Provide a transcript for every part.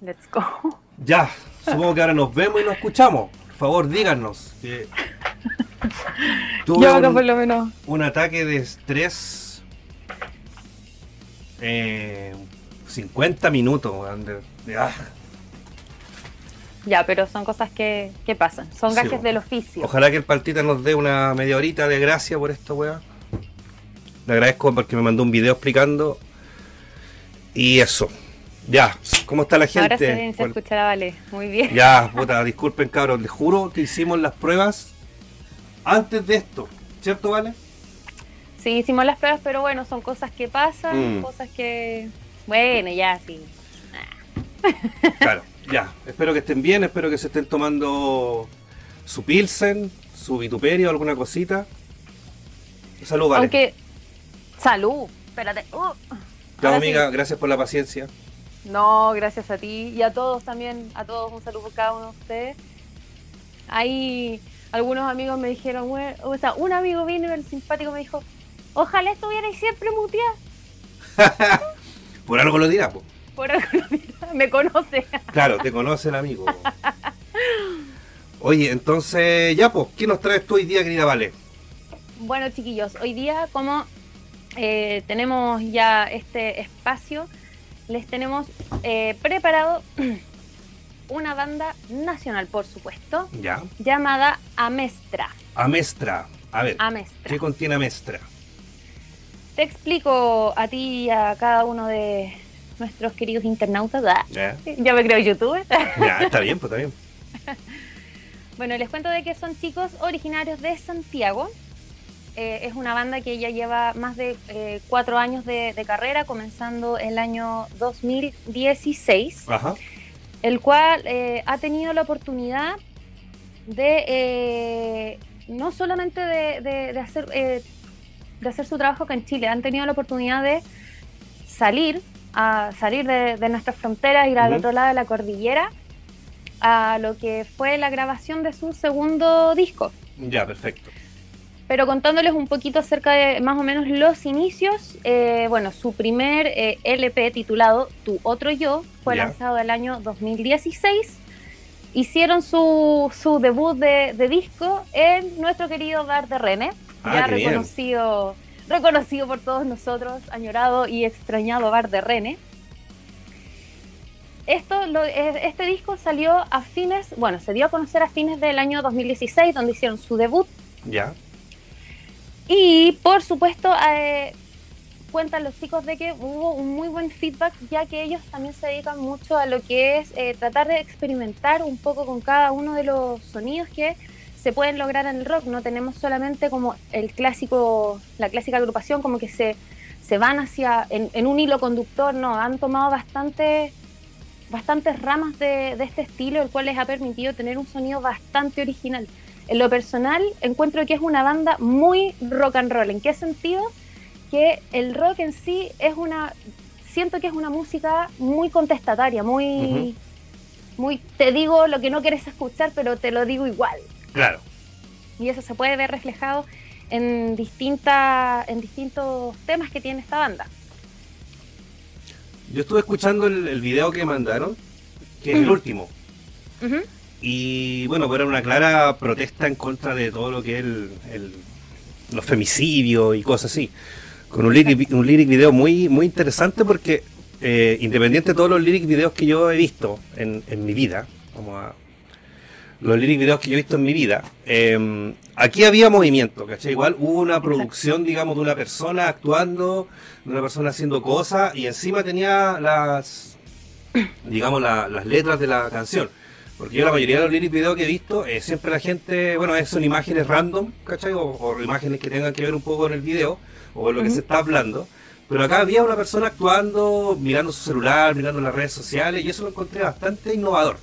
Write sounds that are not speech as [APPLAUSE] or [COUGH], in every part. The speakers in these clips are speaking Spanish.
Let's go. [LAUGHS] Ya, supongo que ahora nos vemos y nos escuchamos. Por favor, díganos. Que tuve Yo acá un, por lo menos. un ataque de estrés. Eh, 50 minutos. weón, de- ah. Ya, pero son cosas que, que pasan. Son gajes del oficio. Ojalá que el partita nos dé una media horita de gracia por esta weá. Le agradezco porque me mandó un video explicando. Y eso. Ya, ¿cómo está la gente? Ahora se, se Bueno, escuchará, vale. Muy bien. Ya, puta, disculpen cabros, les juro que hicimos las pruebas antes de esto, ¿cierto, Vale? Sí, hicimos las pruebas, pero bueno, son cosas que pasan, Mm. cosas que. Bueno, ya, sí. [LAUGHS] Claro, ya. Espero que estén bien, espero que se estén tomando su pilsen, su vituperio, alguna cosita. Salud, Vale. Aunque. Salud. Espérate. Uh. Sí. amiga, gracias por la paciencia. No, gracias a ti y a todos también, a todos un saludo por cada uno de ustedes. Ahí algunos amigos me dijeron, "Bueno", o sea, un amigo vino el simpático me dijo, ojalá estuvierais siempre muteada. [LAUGHS] Por algo lo dirá, po. Por algo me conoce. [LAUGHS] Claro, te conoce el amigo. Oye, entonces, ya, pues, ¿qué nos traes tú hoy día, querida Vale? Bueno, chiquillos, hoy día como eh, tenemos ya este espacio, les tenemos eh, preparado [CLEARS THROAT] una banda nacional, por supuesto, Ya. llamada Amestra. Amestra. A ver, Amestra. ¿qué contiene Amestra? Te explico a ti y a cada uno de nuestros queridos internautas. Ah, Ya, Ya me creo youtuber. [LAUGHS] ya está bien, pues está bien. [LAUGHS] Bueno, les cuento de que son chicos originarios de Santiago. Eh, es una banda que ya lleva más de eh, cuatro años de, de carrera, comenzando el año 2016, Ajá. el cual eh, ha tenido la oportunidad de eh, no solamente de, de- de hacer, eh, de hacer su trabajo acá en Chile, han tenido la oportunidad de salir, a salir de, nuestras fronteras, ir al otro lado de la cordillera, a lo que fue la grabación de su segundo disco. Ya, perfecto. Pero contándoles un poquito acerca de más o menos los inicios, eh, bueno, su primer eh, LP titulado Tu Otro Yo fue Ya. lanzado el año 2016. Hicieron su, su debut de, de disco en nuestro querido Bar de René, Ah, ya bien. reconocido, reconocido por todos nosotros, añorado y extrañado Bar de René. Esto, lo- eh, este disco salió a fines, bueno, se dio a conocer a fines del año 2016, donde hicieron su debut Ya. Y por supuesto, eh, cuentan los chicos de que hubo un muy buen feedback, ya que ellos también se dedican mucho a lo que es eh, tratar de experimentar un poco con cada uno de los sonidos que se pueden lograr en el rock. No tenemos solamente como el clásico, la clásica agrupación, como que se, se van hacia en, en un hilo conductor, no, han tomado bastante bastantes ramas de, de este estilo, el cual les ha permitido tener un sonido bastante original. En lo personal, encuentro que es una banda muy rock and roll. ¿En qué sentido? Que el rock en sí es una. Siento que es una música muy contestataria, muy. muy te digo lo que no quieres escuchar, pero te lo digo igual. Claro. Y eso se puede ver reflejado en, distintas en distintos temas que tiene esta banda. Yo estuve escuchando el, el video que mandaron, que es el último. Ujú. Y bueno, era una clara protesta en contra de todo lo que es el, el- los femicidios y cosas así. Con un lyric, un lyric video muy, muy interesante porque eh, independiente de todos los lyric videos que yo he visto en, en mi vida, vamos a, los lyric videos que yo he visto en mi vida, eh, aquí había movimiento, ¿cachai? Igual hubo una producción, digamos, de una persona actuando, de una persona haciendo cosas y encima tenía las, digamos, la- las letras de la canción. Porque yo la mayoría de los lyric videos que he visto, eh, siempre la gente, bueno, son imágenes random, ¿cachai? O, o imágenes que tengan que ver un poco con el video o con lo que se está hablando. Pero acá había una persona actuando, mirando su celular, mirando las redes sociales, y eso lo encontré bastante innovador.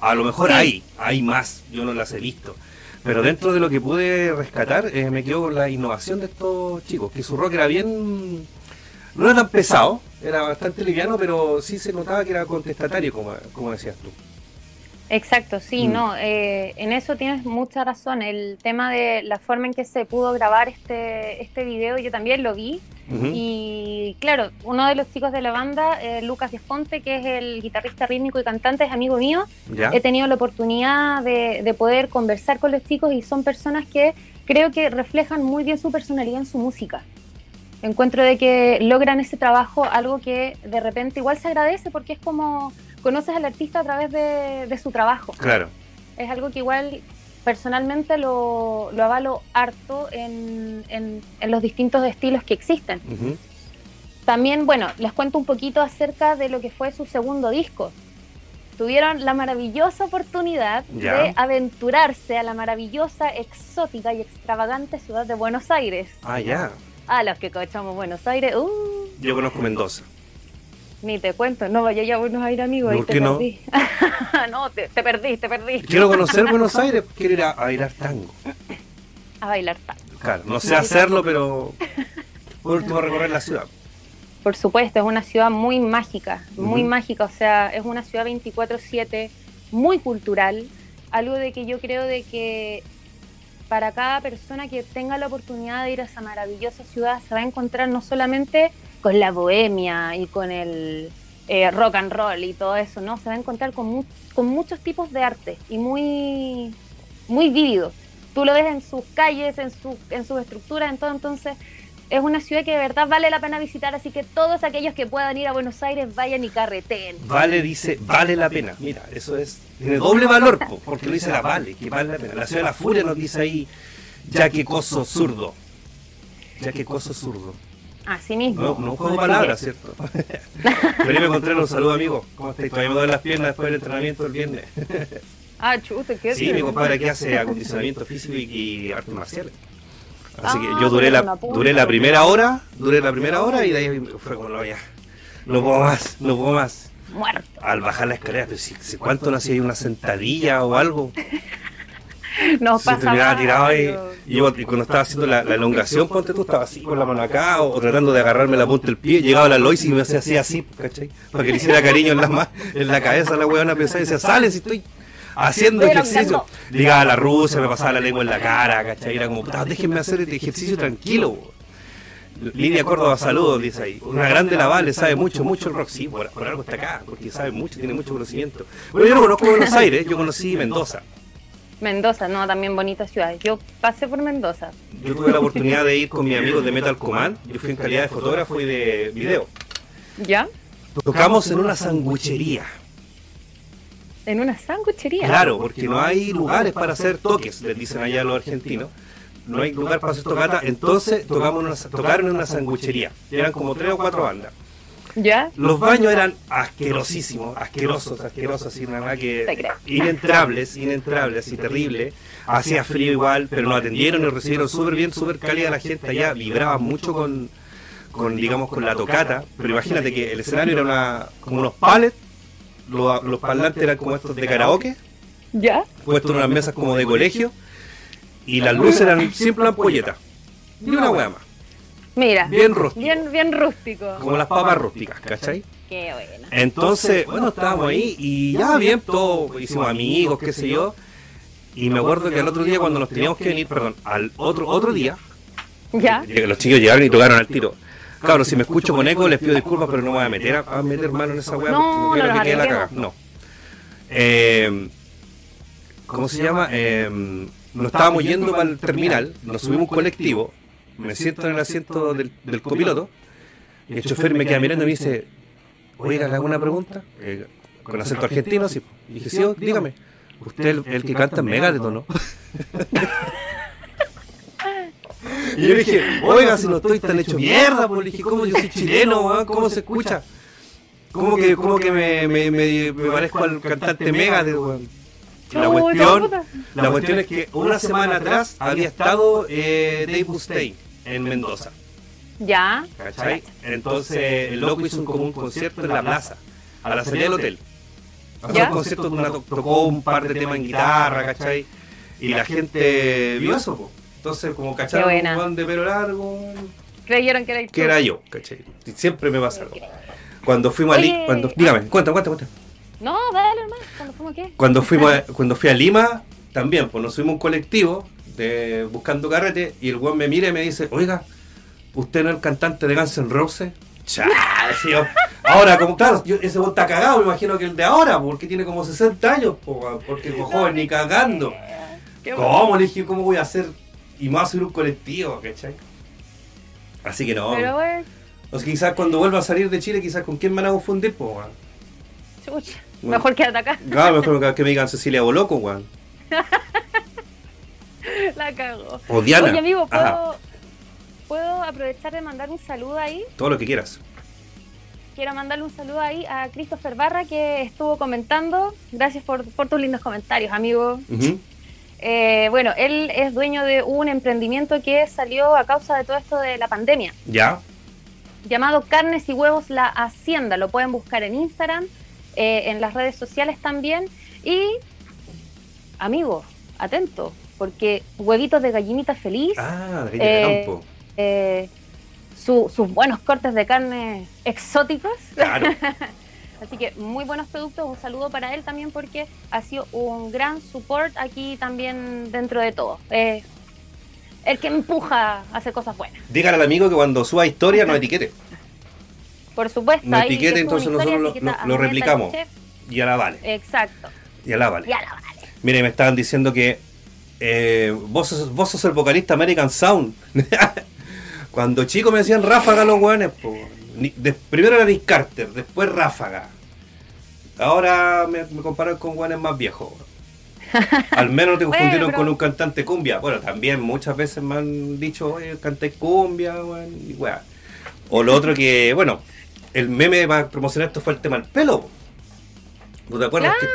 A lo mejor Sí. hay, hay más, yo no las he visto. Pero dentro de lo que pude rescatar, eh, me quedo con la innovación de estos chicos, que su rock era bien... No era tan pesado, era bastante liviano, pero sí se notaba que era contestatario, como, como decías tú. Exacto, sí, Mm. no, eh, en eso tienes mucha razón. El tema de la forma en que se pudo grabar este, este video, yo también lo vi. Y claro, uno de los chicos de la banda, eh, Lucas Desponte, que es el guitarrista rítmico y cantante, es amigo mío. ¿Ya? He tenido la oportunidad de, de poder conversar con los chicos y son personas que creo que reflejan muy bien su personalidad en su música. Encuentro de que logran ese trabajo, algo que de repente igual se agradece porque es como conoces al artista a través de, de su trabajo. Claro. Es algo que igual personalmente lo, lo avalo harto en, en- en los distintos estilos que existen. También, bueno, les cuento un poquito acerca de lo que fue su segundo disco. Tuvieron la maravillosa oportunidad de aventurarse a la maravillosa, exótica y extravagante ciudad de Buenos Aires. Ah, ya. A los que cochamos Buenos Aires, uh, Yo conozco Mendoza. Ni te cuento, no vaya ya a Buenos Aires, amigo, ahí ¿Por te qué no? perdí. [LAUGHS] no, te, te perdí, te perdí. Quiero conocer Buenos Aires, quiero ir a, a bailar tango. A bailar tango. Claro, no sé hacerlo, pero por último recorrer la ciudad. Por supuesto, es una ciudad muy mágica, muy mágica, o sea, es una ciudad 24/7, muy cultural, algo de que yo creo de que para cada persona que tenga la oportunidad de ir a esa maravillosa ciudad se va a encontrar no solamente con la bohemia y con el eh, rock and roll y todo eso, ¿no? Se va a encontrar con, mu- con muchos tipos de arte y muy, muy vívido. Tú lo ves en sus calles, en, su, en sus estructuras, en todo, entonces es una ciudad que de verdad vale la pena visitar, así que todos aquellos que puedan ir a Buenos Aires vayan y carreteen. Vale dice, vale la pena. Mira, eso es, tiene doble valor, po, porque lo dice la vale, que vale la pena. La ciudad de la furia nos dice ahí, ya que coso zurdo. Ya que coso zurdo. Así mismo. No, no juego palabras. ¿cierto? [LAUGHS] Felipe Contreras, un saludo amigo. ¿Cómo estáis? Todavía me duelen las piernas después del entrenamiento del viernes. [LAUGHS] Ah, chuta, qué Sí, mi compadre aquí hace acondicionamiento físico y, y artes marciales. Así que Ah, yo duré la, duré la primera hora, duré la primera hora y de ahí fue como, no, ya, no puedo más, no puedo más. Muerto. Al bajar la escalera, pero si, si cuánto no hacía ahí una sentadilla o algo, [LAUGHS] [LAUGHS] Nos se terminaba tirado ahí. Y cuando estaba haciendo la, la elongación, ponte tú, estaba así con la mano acá o, o tratando de agarrarme la punta del pie, llegaba la Lois y me hacía así, así, ¿cachai? Para que le hiciera cariño en la, en la cabeza la weona pensaba y decía, sale si estoy haciendo ejercicio. Llegaba la rusa, me pasaba la lengua en la cara, ¿cachai? Era como, déjenme hacer este ejercicio tranquilo. Lidia Córdoba, saludos, dice ahí. Una grande la Vale, sabe mucho, mucho el rock. Sí, por, por algo está acá, porque sabe mucho, tiene mucho conocimiento. Bueno, yo no conozco Buenos Aires, yo conocí Mendoza. Mendoza, no, también bonita ciudad. Yo pasé por Mendoza. Yo tuve la oportunidad de ir con mis amigos de Metal Command. Yo fui en calidad de fotógrafo y de video. ¿Ya? Tocamos en una sanguchería. En una sanguchería. Claro, porque no hay lugares para hacer toques, les dicen allá los argentinos. No hay lugar para hacer tocata, entonces tocamos una, tocaron en una sanguchería. Eran como tres o cuatro bandas. ¿Ya? Los baños eran asquerosísimos, asquerosos, asquerosos, así nada más que inentrables, inentrables, así terrible. Hacía frío igual, pero nos atendieron y nos recibieron súper bien, súper cálida la gente allá, vibraba mucho con, con, digamos, con la tocata, pero imagínate que el escenario era una, como unos pallets, los, los parlantes eran como estos de karaoke, ¿Ya? puestos en unas mesas como de colegio, y las luces eran siempre ampolletas, ni una hueá más, Mira. bien rústico, Bien, bien rústico. como las papas rústicas, ¿cachai? Qué bueno. Entonces, bueno, estábamos ahí y ya bien, todo, hicimos amigos, qué sé yo. Y me acuerdo que al otro día, cuando nos teníamos que venir, perdón, al otro otro día, ¿Ya? lleg- los chicos llegaron y tocaron al tiro. Claro, si me escucho con eco, les pido disculpas, pero no me voy a meter a, a meter mano en esa weá No, porque no quiero no que quede la caga. No. Eh, ¿Cómo se llama? Eh, nos estábamos yendo para el terminal, nos subimos un colectivo, me siento en el asiento del, del copiloto, y el chofer me queda mirando y me dice, oiga, ¿le hago una pregunta? Eh, con acento argentino, sí. Y dije, sí, dígame. Usted el, el que canta en Megadeth, ¿o no? [LAUGHS] y yo le dije, [LAUGHS] oiga, si no estoy tan hecho mierda, pues le dije, ¿cómo yo soy chileno, weón? ¿Cómo se escucha? ¿Cómo que, cómo que me, me, me, me parezco al cantante Megadeth, weón? La cuestión, la cuestión es que una semana atrás había estado eh, Dave Mustaine en Mendoza. ¿Ya? ¿Cachai? Entonces el loco hizo un, como un concierto en la plaza, a la salida del hotel. Hace un concierto donde una tocó un par de temas en guitarra, ¿cachai? Y la gente vio eso, po. Entonces, como cacharon un de pelo largo, Creyeron que era que era yo, ¿cachai? Siempre me pasa algo. Cuando fuimos Oye. al... Cuando, dígame, cuenta, cuenta, cuenta. No, dale hermano, cuando fuimos qué. Cuando fuimos a- [LAUGHS] cuando fui a Lima, también, pues nos subimos a un colectivo de buscando carrete y el weón me mira y me dice, oiga, ¿usted no es el cantante de Guns N' Roses? Chá. Ahora, como claro, yo- ese weón está cagado, me imagino que el de ahora, porque tiene como 60 años, po, porque el joven ni cagando. ¿Cómo? Le dije, ¿cómo voy a hacer? Y más subir un colectivo, ¿cachai? Así que no. Pero O sea, quizás cuando vuelva a salir de Chile, quizás con quién me van a confundir, weón. Bueno. Mejor quédate acá. Claro, mejor que me digan Cecilia Boloco, weón. [LAUGHS] [LAUGHS] La cago. O Diana. Oye, amigo, Ajá, ¿puedo, ¿puedo aprovechar de mandar un saludo ahí? todo lo que quieras. Quiero mandarle un saludo ahí a Christopher Barra que estuvo comentando. Gracias por, por tus lindos comentarios, amigo. Eh, bueno, él es dueño de un emprendimiento que salió a causa de todo esto de la pandemia, Ya. llamado Carnes y Huevos La Hacienda. Lo pueden buscar en Instagram, eh, en las redes sociales también. Y, amigo, atento, porque huevitos de gallinita feliz. Ah, de Eh, campo. eh, su- sus buenos cortes de carne exóticos. Claro. [LAUGHS] Así que muy buenos productos. Un saludo para él también porque ha sido un gran support aquí también dentro de todo. Eh, el que empuja a hacer cosas buenas. Dígale al amigo que cuando suba historia no etiquete. [LAUGHS] Por supuesto. No etiquete, que entonces nosotros lo- lo- a replicamos. Y a la vale. Exacto. Y a la vale. Ya la vale. Mire, me estaban diciendo que eh, vos, sos, vos sos el vocalista American Sound. [LAUGHS] Cuando chico me decían ráfaga los weones. primero era Nick Carter, después ráfaga. Ahora me, me comparan con weones más viejos. [LAUGHS] Al menos te confundieron con un cantante cumbia. Bueno, también muchas veces me han dicho, oye, canté cumbia, weón, y weá. O lo otro que, bueno, el meme para promocionar esto fue el tema del pelo. ¿No te acuerdas que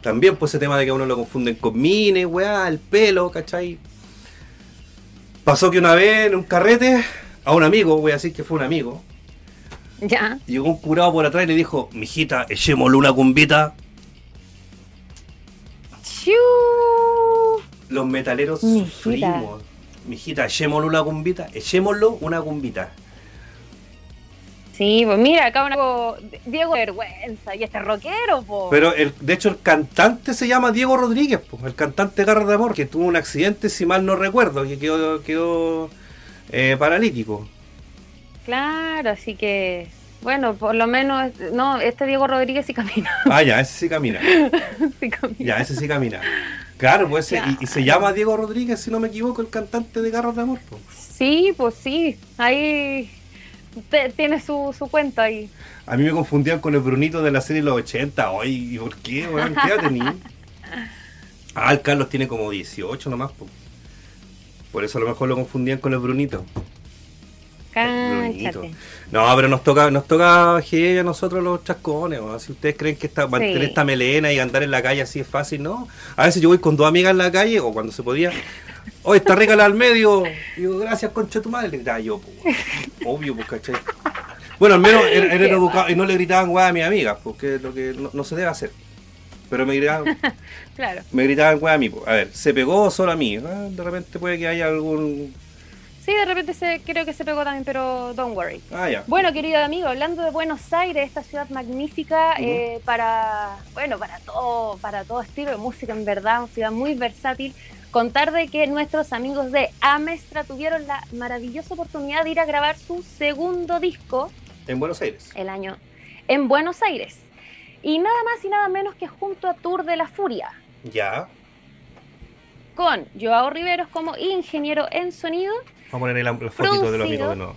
también pues ese tema de que a uno lo confunden con mine, weá, el pelo, ¿cachai? Pasó que una vez en un carrete, a un amigo, voy a decir que fue un amigo, Ya. llegó un curado por atrás y le dijo, mijita, echémosle una cumbita. Chiu. Los metaleros Mijita. sufrimos. Mijita, echémosle una cumbita, echémoslo una cumbita. Sí, pues mira, acá una Diego vergüenza y este rockero, po. Pero el, de hecho el cantante se llama Diego Rodríguez, pues, el cantante Garra de Amor, que tuvo un accidente, si mal no recuerdo, que quedó, quedó eh, paralítico. Claro, así que, bueno, por lo menos, no, este Diego Rodríguez sí camina. Ah, ya, ese sí camina. [LAUGHS] sí camina. Ya, ese sí camina. Claro, pues ese- y, y se llama Diego Rodríguez, si no me equivoco, el cantante de Garras de Amor. po. Sí, pues sí, ahí te- tiene su, su cuenta ahí. A mí me confundían con el Brunito de la serie de los 80. Ay, ¿y por qué, weón? ¿Qué edad tenía? [LAUGHS] Ah, el Carlos tiene como 18 nomás. po. Por eso a lo mejor lo confundían con el Brunito. No, pero nos toca, nos toca heavy a nosotros los chascones. weón. Si ustedes creen que esta, mantener Sí. esta melena y andar en la calle así es fácil, ¿no? A veces yo voy con dos amigas en la calle, o cuando se podía. Oye, está rica la al medio. Y digo, gracias, concha tu madre. Le gritaba yo, weón. Obvio, pues, ¿cachai? Bueno, al menos era, era educado y no le gritaban weá a mis amigas, porque es lo que no, no se debe hacer. Pero me gritaban, [LAUGHS] Claro. me gritaban weá a mí. A ver, ¿se pegó solo a mí? De repente puede que haya algún. Sí, de repente se, creo que se pegó también, pero don't worry. Ah, ya. Bueno, querido amigo, hablando de Buenos Aires, esta ciudad magnífica eh, para, bueno, para todo, para todo estilo de música, en verdad, una ciudad muy versátil. Contar de que nuestros amigos de Amestra tuvieron la maravillosa oportunidad de ir a grabar su segundo disco En Buenos Aires. el año en Buenos Aires. Y nada más y nada menos que junto a Tour de la Furia, Ya. con Joao Riveros como ingeniero en sonido a poner ahí la, la fotito de los amigos de nuevo.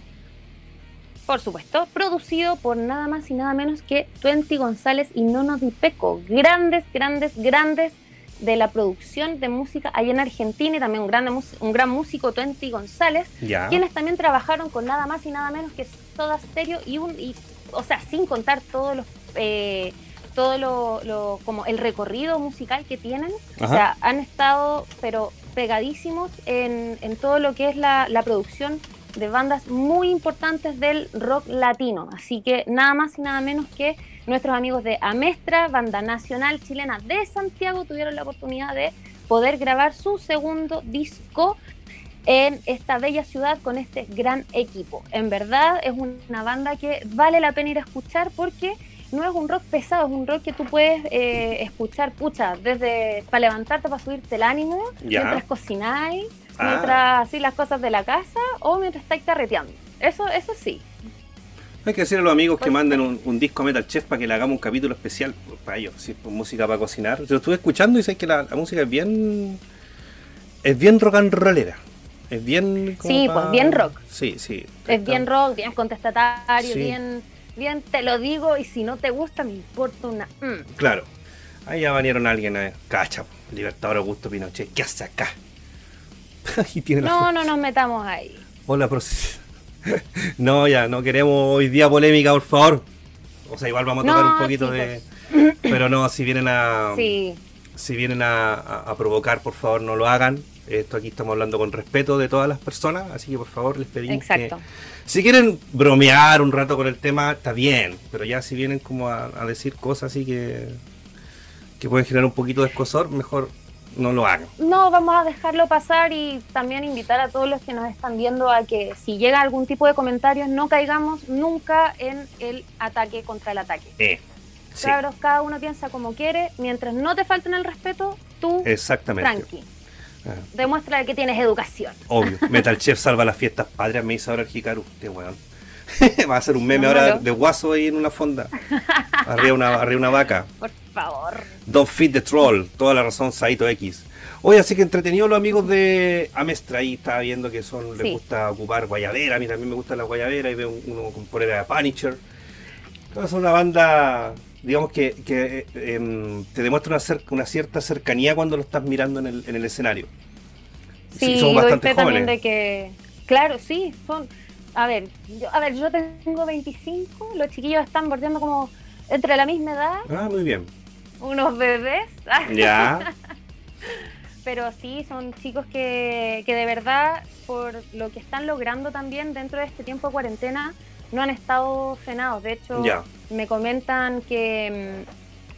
por supuesto, producido por nada más y nada menos que Twenty González y Nono Di Peco, grandes, grandes, grandes de la producción de música allá en Argentina y también un gran, un gran músico, Twenty González, quienes también trabajaron con nada más y nada menos que Soda Stereo y un, y, o sea, sin contar todos los, eh, todo lo, lo- como el recorrido musical que tienen, o sea, han estado, pero pegadísimos en, todo lo que es la producción de bandas muy importantes del rock latino. Así que nada más y nada menos que nuestros amigos de Amestra, banda nacional chilena de Santiago, tuvieron la oportunidad de poder grabar su segundo disco en esta bella ciudad con este gran equipo. En verdad es una banda que vale la pena ir a escuchar porque no es un rock pesado, es un rock que tú puedes eh, escuchar, pucha, desde para levantarte, para subirte el ánimo, Ya. mientras cocináis, Ah. mientras así las cosas de la casa o mientras estáis carreteando. Eso, eso sí. Hay que decirle a los amigos que manden un, un disco Metal Chef para que le hagamos un capítulo especial para ellos, sí, pues, música para cocinar. Yo estuve escuchando y sé que la, la música es bien. Es bien rock and rollera. Es bien. como Sí, pues, bien rock. Sí, sí. Es bien rock, bien contestatario, Sí. bien, bien te lo digo y si no te gusta me importa una... mm. Claro. Ahí ya banearon a alguien, eh. cacha, Libertador Augusto Pinochet. ¿Qué hace acá? [LAUGHS] y tiene la No, no nos metamos ahí. Hola, [LAUGHS] No, ya, no queremos hoy día polémica, por favor. O sea, igual vamos a tocar No, un poquito de. Pero no, si vienen a. Sí, Si vienen a, a- a provocar, por favor, no lo hagan. Esto aquí estamos hablando con respeto de todas las personas, así que por favor les pedimos exacto. que. Si quieren bromear un rato con el tema, está bien. Pero ya si vienen como a, a decir cosas así que. que pueden generar un poquito de escosor, mejor no lo hagan. No, vamos a dejarlo pasar y también invitar a todos los que nos están viendo a que si llega algún tipo de comentarios no caigamos nunca en el ataque contra el ataque. Eh. Sí, cada uno piensa como quiere, mientras no te falten el respeto, tú exactamente. tranqui. Ah. Demuestra que tienes educación. Obvio. [LAUGHS] Metal Chef salva las fiestas patrias, me dice ahora el Hikaru. Qué weón. [LAUGHS] Va a ser un meme No, ahora no. de guaso ahí en una fonda. Arriba una, arriba una vaca. [LAUGHS] Por favor. Don't feed the troll. Toda la razón, Saito X. Oye, así que entretenido los amigos de Amestra ahí. Estaba viendo que son, les Sí. gusta ocupar guayabera. A mí también me gusta la guayabera. Y veo uno con polera de Punisher. Es una banda, digamos que, que eh, em, te demuestra una, una cierta cercanía cuando lo estás mirando en el, en el escenario. Sí, doy bastante jóvenes. de que, claro, sí, son, a ver, yo, a ver, yo tengo 25, los chiquillos están bordeando como entre la misma edad, Ah, muy bien. unos bebés, [LAUGHS] Ya. pero sí, son chicos que, que de verdad, por lo que están logrando también dentro de este tiempo de cuarentena, no han estado frenados. De hecho, me comentan que,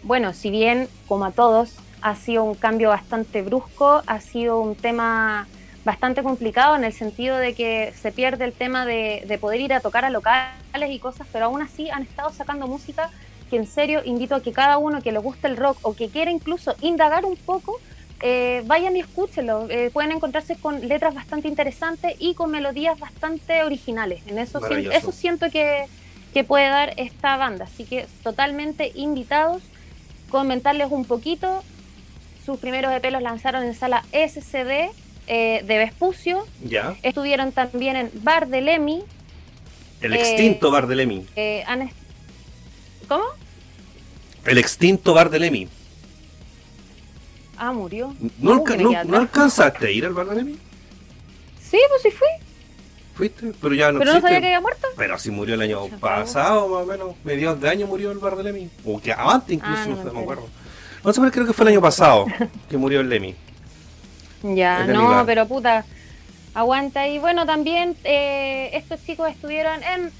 mm, bueno, si bien, como a todos, ha sido un cambio bastante brusco, ha sido un tema bastante complicado en el sentido de que se pierde el tema de, de poder ir a tocar a locales y cosas, pero aún así han estado sacando música que en serio invito a que cada uno que le guste el rock o que quiera incluso indagar un poco, eh, vayan y escúchenlo. Eh, pueden encontrarse con letras bastante interesantes y con melodías bastante originales. En eso, siento, Maravilloso. eso siento que, que puede dar esta banda. Así que totalmente invitados. Comentarles un poquito. Sus primeros EP los lanzaron en sala SCD eh, de Vespucio. Ya. Estuvieron también en Bar de Lemi. El extinto bar de ¿Cómo? El extinto bar de. Ah, murió. ¿Nunca, Uh, que me no, queda ¿No atrás. alcanzaste a ir al bar de Lemmy? Sí, pues sí fui. ¿Fuiste? Pero ya no pero no sabía que había muerto. Pero si murió el año pasado, más o menos, mediados de año murió el bar de Lemmy. O que antes incluso, Ah, no me no me acuerdo. No sé, pero creo que fue el año pasado que murió el Lemmy. Ya, El no, pero puta, aguanta. Y bueno, también eh, estos chicos estuvieron en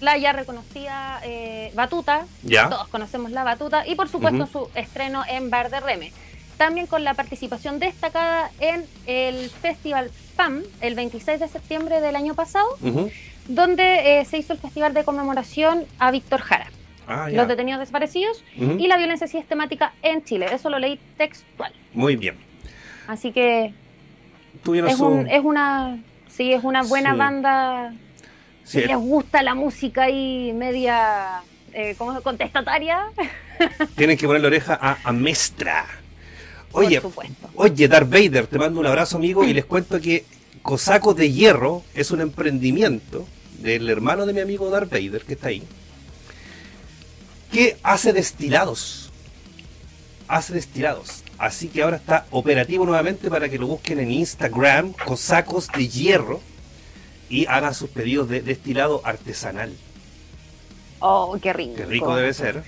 la ya reconocida eh, Batuta. Ya. Todos conocemos la Batuta. Y por supuesto su estreno en Bar de Reme. También con la participación destacada en el Festival FAM el 26 de septiembre del año pasado, donde eh, se hizo el festival de conmemoración a Víctor Jara, Ah, los detenidos desaparecidos y la violencia sistemática en Chile. Eso lo leí textual. Muy bien. Así que Tuvieron es, su... un, es una sí es una buena Sí. banda sí, si les gusta la música ahí media eh, ¿cómo se- contestataria [LAUGHS] Tienen que ponerle oreja a Amestra. Oye, por supuesto oye, Darth Vader, te mando un abrazo, amigo, y les cuento que Cosacos de Hierro es un emprendimiento del hermano de mi amigo Darth Vader, que está ahí, que hace destilados. Hace destilados. Así que ahora está operativo nuevamente para que lo busquen en Instagram, Cosacos de Hierro, y hagan sus pedidos de destilado artesanal. oh qué rico Qué rico debe ser.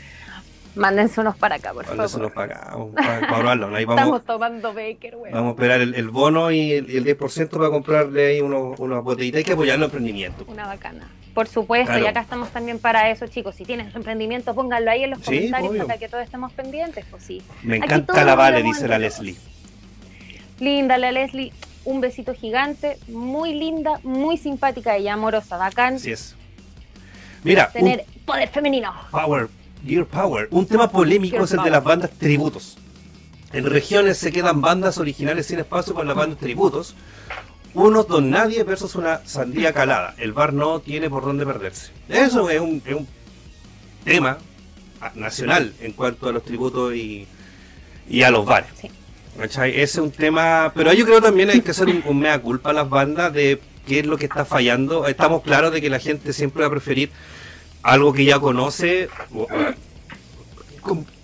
Mándense unos para acá por favor nos pagamos para, para probarlo. Ahí estamos vamos, tomando Baker weón. vamos a esperar el, el bono y el, el 10% para comprarle ahí unos, unas botellitas. Hay que apoyar los emprendimientos. una bacana por supuesto Claro. y acá estamos también para eso chicos si tienes emprendimiento pónganlo ahí en los Sí, comentarios obvio. para que todos estemos pendientes pues sí Me encanta la Vale, dice la. Leslie. linda la Leslie un besito gigante muy linda muy simpática y amorosa bacán Así es. Mira, un tener poder femenino power, Gear Power. Un tema polémico es el de las bandas tributos. En regiones se quedan bandas originales sin espacio con las bandas tributos. Unos don nadie versus una sandía calada. El bar no tiene por dónde perderse. Eso es un, es un tema nacional en cuanto a los tributos y, y a los bares. Sí. Ese es un tema, pero yo creo también hay que hacer un, un mea culpa a las bandas de qué es lo que está fallando. Estamos claros de que la gente siempre va a preferir algo que ya conoce.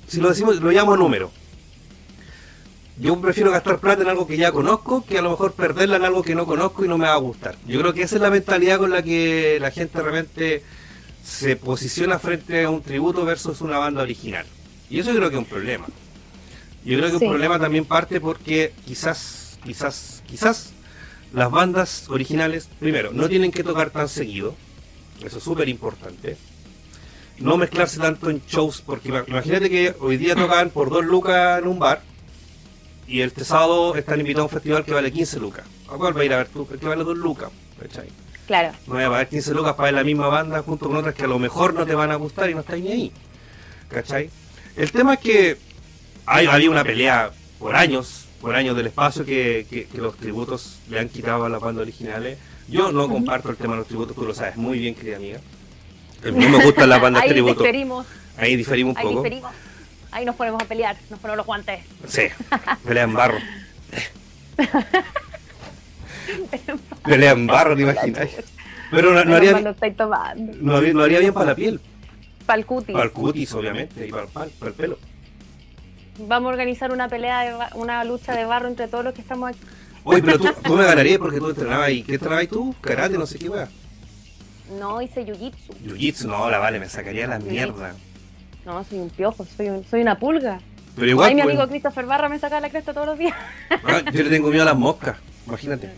si lo decimos, lo llamo número. Yo prefiero gastar plata en algo que ya conozco que a lo mejor perderla en algo que no conozco y no me va a gustar. Yo creo que esa es la mentalidad con la que la gente realmente se posiciona frente a un tributo versus una banda original. Y eso yo creo que es un problema. Yo creo que Sí. un problema también parte porque quizás, quizás, quizás las bandas originales, primero, no tienen que tocar tan seguido. Eso es súper importante. No mezclarse tanto en shows, porque ima- imagínate que hoy día tocan por dos lucas en un bar y el sábado están invitados a un festival que vale 15 lucas. ¿A cuál va a ir a ver tú? El que vale 2 lucas. ¿cachai? Claro. No voy a pagar 15 lucas para ver la misma banda junto con otras que a lo mejor no te van a gustar y no estáis ni ahí. ¿Cachai? El tema es que hay, había una pelea por años, por años del espacio que, que- que los tributos le han quitado a las bandas originales. Yo no comparto el tema de los tributos, tú lo sabes muy bien, querida amiga. Eh, No me gustan las bandas [LAUGHS] Ahí tributo. diferimos, Ahí diferimos un ahí poco. diferimos. Ahí nos ponemos a pelear, nos ponemos los guantes. Sí, pelea en barro. [LAUGHS] pelea en barro, te imaginas. Pero no, no haría, tomando. no haría- lo haría bien para la piel. Para el cutis. Para el cutis, obviamente, y para el, pal- para el pelo. Vamos a organizar una pelea, de una lucha de barro entre todos los que estamos aquí. Oye, pero tú, tú me ganarías porque tú entrenabas ahí. ¿Qué entrenabas tú? Karate, no sé qué wea. No hice jiu-jitsu. Jiu-jitsu, no, la vale, me sacaría la mierda. No, soy un piojo, soy, un- soy una pulga. Pero igual, Ay, mi pues, amigo Christopher Barra me saca la cresta todos los días. ah, yo le tengo miedo a las moscas, imagínate.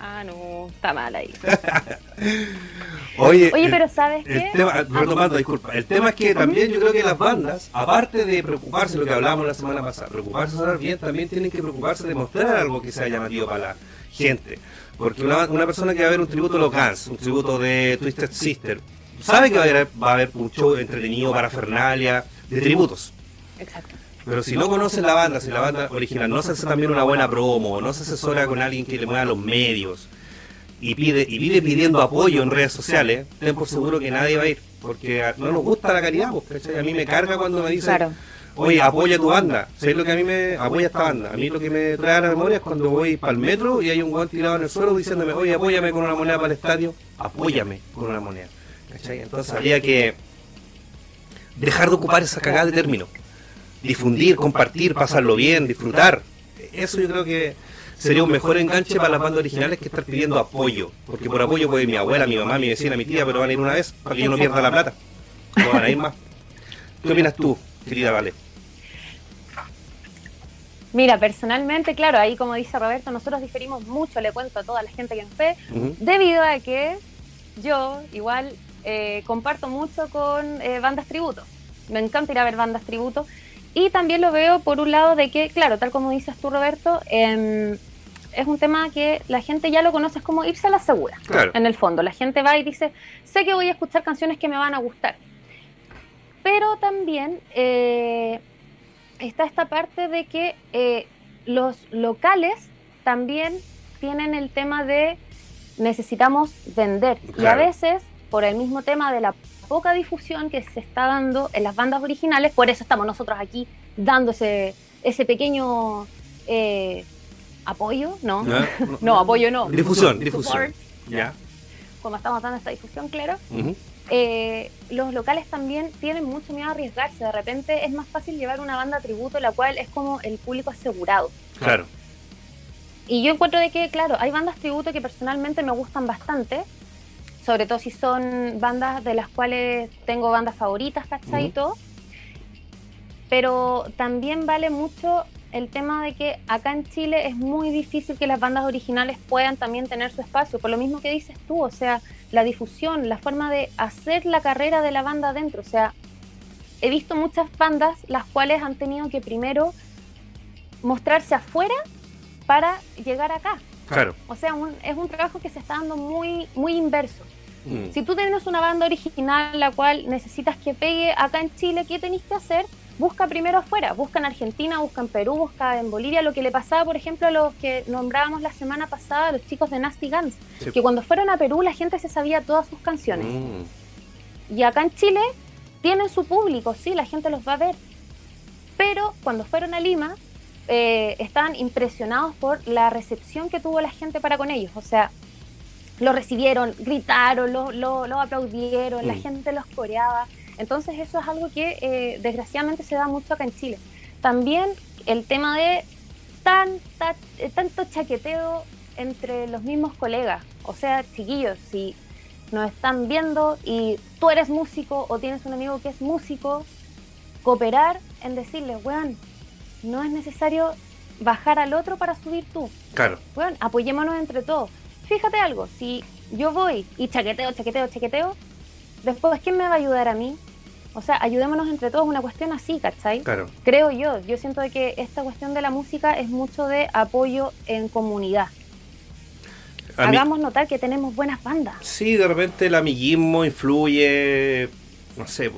Ah, no, está mal ahí. [LAUGHS] Oye, Oye, pero ¿sabes el qué? tema, retomando, disculpa, el tema es que también yo creo que las bandas, aparte de preocuparse de lo que hablábamos la semana pasada, preocuparse de sonar bien, también tienen que preocuparse de mostrar algo que sea llamativo para la gente. Porque una, una persona que va a ver un tributo de los Guns, un tributo de Twisted Sister, sabe que va a haber, va a haber un show entretenido para Fernalia, de tributos. Exacto. Pero si no conocen la banda, si la banda original no se hace también una buena promo, no se asesora con alguien que le mueva los medios y pide y vive pidiendo apoyo en redes sociales, ten por seguro que nadie va a ir, porque no nos gusta la caridad, pues, ¿cachai? A mí me carga cuando me dicen, Claro. oye, apoya tu banda. ¿Sabes lo que a mí me apoya esta banda? A mí lo que me trae a la memoria es cuando voy para el metro y hay un guante tirado en el suelo diciéndome, oye, apóyame con una moneda para el estadio, apóyame con una moneda. ¿cachai? Entonces habría que dejar de ocupar esa cagada de término difundir, compartir, pasarlo bien, disfrutar. Eso yo creo que sería un mejor enganche para las bandas originales que estar pidiendo apoyo. Porque por apoyo puede ir mi abuela, mi mamá, mi vecina, mi tía, pero van a ir una vez para que yo no pierda la plata. No van a ir más. ¿Qué opinas tú, querida Vale? Mira, personalmente, claro, ahí como dice Roberto, nosotros diferimos mucho, le cuento a toda la gente que nos ve, debido a que yo igual eh, comparto mucho con eh, bandas tributo. Me encanta ir a ver bandas tributo. Y también lo veo por un lado de que, claro, tal como dices tú, Roberto, em, es un tema que la gente ya lo conoce, es como irse a la segura. Claro. En el fondo, la gente va y dice, sé que voy a escuchar canciones que me van a gustar. Pero también eh, está esta parte de que eh, los locales también tienen el tema de necesitamos vender. Y a veces, por el mismo tema de la poca difusión que se está dando en las bandas originales, por eso estamos nosotros aquí dando ese, ese pequeño eh, apoyo, ¿no? ¿Ya? [LAUGHS] No, apoyo no. Difusión, difusión. Como estamos dando esta difusión, claro. Eh, los locales también tienen mucho miedo a arriesgarse. De repente es más fácil llevar una banda tributo, la cual es como el público asegurado. Claro. Y yo encuentro de que, claro, hay bandas tributo que personalmente me gustan bastante, sobre todo si son bandas de las cuales tengo bandas favoritas, ¿cachai? Y Ujú. todo. Pero también vale mucho el tema de que acá en Chile es muy difícil que las bandas originales puedan también tener su espacio, por lo mismo que dices tú, o sea, la difusión, la forma de hacer la carrera de la banda adentro, o sea, he visto muchas bandas las cuales han tenido que primero mostrarse afuera para llegar acá. Claro. O sea, un- es un trabajo que se está dando muy, muy inverso. Mm. Si tú tienes una banda original la cual necesitas que pegue acá en Chile, ¿qué tenéis que hacer? Busca primero afuera, busca en Argentina, busca en Perú, busca en Bolivia, lo que le pasaba, por ejemplo, a los que nombrábamos la semana pasada, a los chicos de Nasty Guns, que cuando fueron a Perú la gente se sabía todas sus canciones. Mm. Y acá en Chile tienen su público, sí, la gente los va a ver. Pero cuando fueron a Lima, eh, estaban impresionados por la recepción que tuvo la gente para con ellos. O sea, lo recibieron, gritaron, lo, lo, aplaudieron, la mm. gente los coreaba. Entonces eso es algo que eh, desgraciadamente se da mucho acá en Chile. También el tema de tanta, eh, tanto chaqueteo entre los mismos colegas. O sea, chiquillos, si nos están viendo y tú eres músico o tienes un amigo que es músico, cooperar en decirle, weón, no es necesario bajar al otro para subir tú. Claro. Weón, apoyémonos entre todos fíjate algo, si yo voy y chaqueteo, chaqueteo, chaqueteo, después, ¿quién me va a ayudar a mí? O sea, ayudémonos entre todos, una cuestión así, ¿cachai? Claro. Creo yo, yo siento de que esta cuestión de la música es mucho de apoyo en comunidad. Hagamos notar que tenemos buenas bandas. Sí, de repente el amiguismo influye, no sé,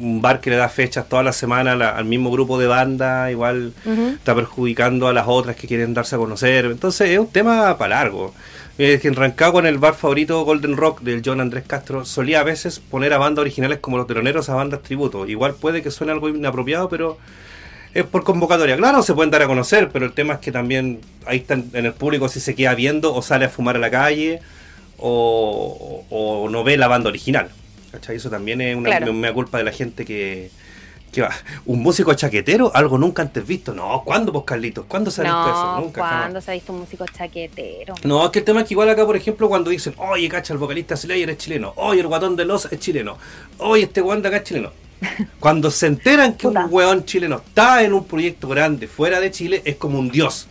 un bar que le da fechas toda la semana al mismo grupo de banda, igual está perjudicando a las otras que quieren darse a conocer. Entonces es un tema para largo. Eh, que en Rancagua, en el bar favorito Golden Rock del John Andrés Castro, solía a veces poner a bandas originales como los teloneros a bandas tributo. Igual puede que suene algo inapropiado, pero es por convocatoria. Claro, se pueden dar a conocer, pero el tema es que también ahí está en el público si se queda viendo o sale a fumar a la calle o, no ve la banda original. ¿Cachai? Eso también es una, una culpa de la gente que, ¿Qué va? ¿Un músico chaquetero? Algo nunca antes visto. No, ¿cuándo vos, Carlitos? ¿Cuándo se ha visto eso? Nunca. ¿Cuándo se ha visto un músico chaquetero? No, es que el tema es que igual acá, por ejemplo, cuando dicen, oye, cacha, el vocalista Slayer es chileno, oye, el guatón de los es chileno, oye, este de acá es chileno. [LAUGHS] Cuando se enteran que un weón chileno está en un proyecto grande fuera de Chile, es como un dios.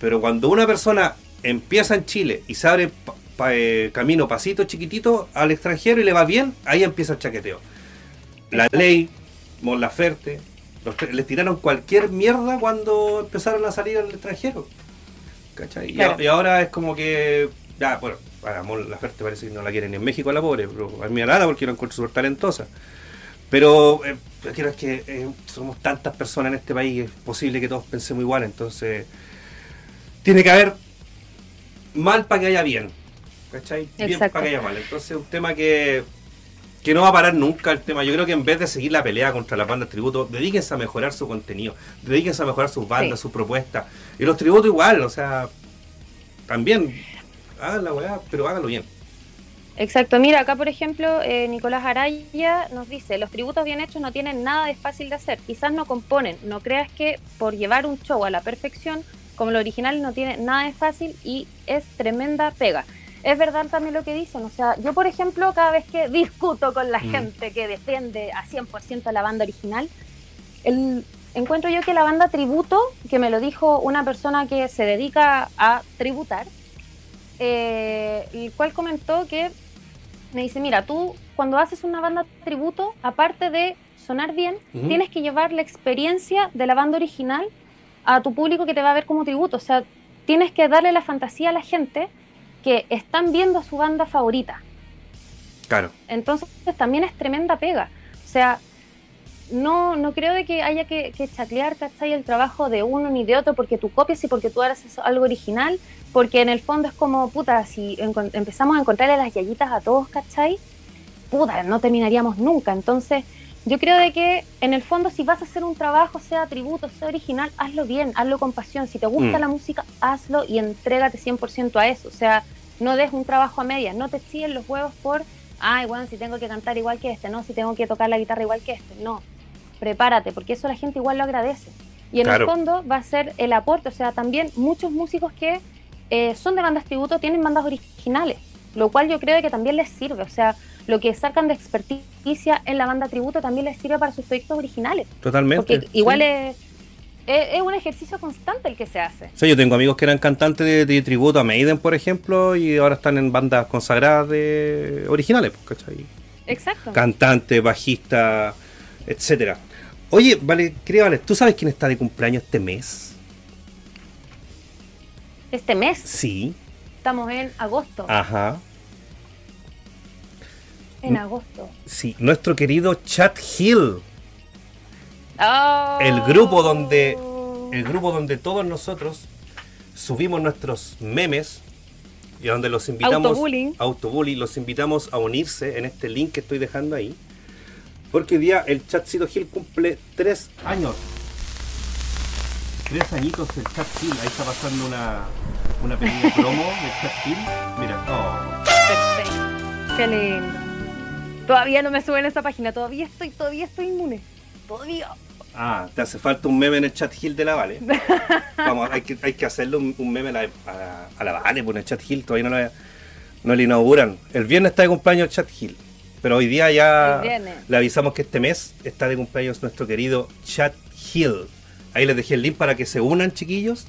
Pero cuando una persona empieza en Chile y se abre eh, camino pasito chiquitito al extranjero y le va bien, ahí empieza el chaqueteo. La ley, Mon Laferte, les tiraron cualquier mierda cuando empezaron a salir al extranjero. ¿Cachai? Y, ahora es como que, ya, bueno, para Mon Laferte parece que no la quieren ni en México a la pobre, pero a mí me nada porque la encuentro súper talentosa. Pero eh, quiero es que eh, somos tantas personas en este país, es posible que todos pensemos igual, entonces tiene que haber mal para que haya bien. ¿Cachai? Bien para que haya mal. Entonces un tema que que no va a parar nunca el tema. Yo creo que en vez de seguir la pelea contra las bandas tributo, dedíquense a mejorar su contenido, dedíquense a mejorar sus bandas, sus propuestas. Y los tributos igual, o sea, también hagan la weá, pero háganlo bien. Exacto, mira, acá por ejemplo, eh, Nicolás Araya nos dice, los tributos bien hechos no tienen nada de fácil de hacer, quizás no componen, no creas que por llevar un show a la perfección, como lo original no tiene nada de fácil y es tremenda pega es verdad también lo que dicen. O sea, yo, por ejemplo, cada vez que discuto con la mm. gente que defiende a 100% la banda original, el, encuentro yo que la banda tributo, que me lo dijo una persona que se dedica a tributar, eh, el cual comentó que me dice, mira, tú cuando haces una banda tributo, aparte de sonar bien, tienes que llevar la experiencia de la banda original a tu público que te va a ver como tributo. O sea, tienes que darle la fantasía a la gente que están viendo a su banda favorita. Claro. Entonces también es tremenda pega. O sea, no, no creo de que haya que, que chaclear, ¿cachai? El trabajo de uno ni de otro porque tú copias y porque tú haces algo original, porque en el fondo es como, puta, si empezamos a encontrarle las yayitas a todos, ¿cachai? Puta, no terminaríamos nunca. Entonces, yo creo de que en el fondo si vas a hacer un trabajo, sea tributo, sea original, hazlo bien, hazlo con pasión. Si te gusta mm. la música, hazlo y entrégate 100% a eso. O sea, no des un trabajo a medias, no te siguen los huevos por, ay, bueno, si tengo que cantar igual que este, no, si tengo que tocar la guitarra igual que este, no, prepárate, porque eso la gente igual lo agradece. Y en el fondo va a ser el aporte, o sea, también muchos músicos que eh, son de bandas tributo tienen bandas originales, lo cual yo creo que también les sirve, o sea, lo que sacan de experticia en la banda tributo también les sirve para sus proyectos originales. Totalmente. Porque igual es es, un ejercicio constante el que se hace. Sí, yo tengo amigos que eran cantantes de, tributo a Maiden, por ejemplo, y ahora están en bandas consagradas de originales, pues, ¿cachai? Exacto. Cantante, bajista, etcétera. Oye, vale, querida Vale, ¿tú sabes quién está de cumpleaños este mes? ¿Este mes? Sí. Estamos en agosto. Ajá. En agosto. Sí, nuestro querido Chat Hill. Oh. El grupo donde el grupo donde todos nosotros subimos nuestros memes y donde los invitamos Autobullying. autobullying, los invitamos a unirse en este link que estoy dejando ahí. Porque hoy día el Chatcito Hill cumple tres años. Tres añitos el Chat Hill. Ahí está pasando una, una pequeña promo del Chat Hill. Mira, oh. Perfecto. Qué lindo. Todavía no me suben a esa página, todavía estoy, todavía estoy inmune. Todavía. Ah, te hace falta un meme en el chat Hill de la Vale. [LAUGHS] Vamos, hay que, hay que hacerle un, un meme a la, a, a la Vale, por el chat Hill todavía no, la, no le inauguran. El viernes está de cumpleaños el chat Hill, pero hoy día ya le avisamos que este mes está de cumpleaños nuestro querido chat Hill. Ahí les dejé el link para que se unan, chiquillos,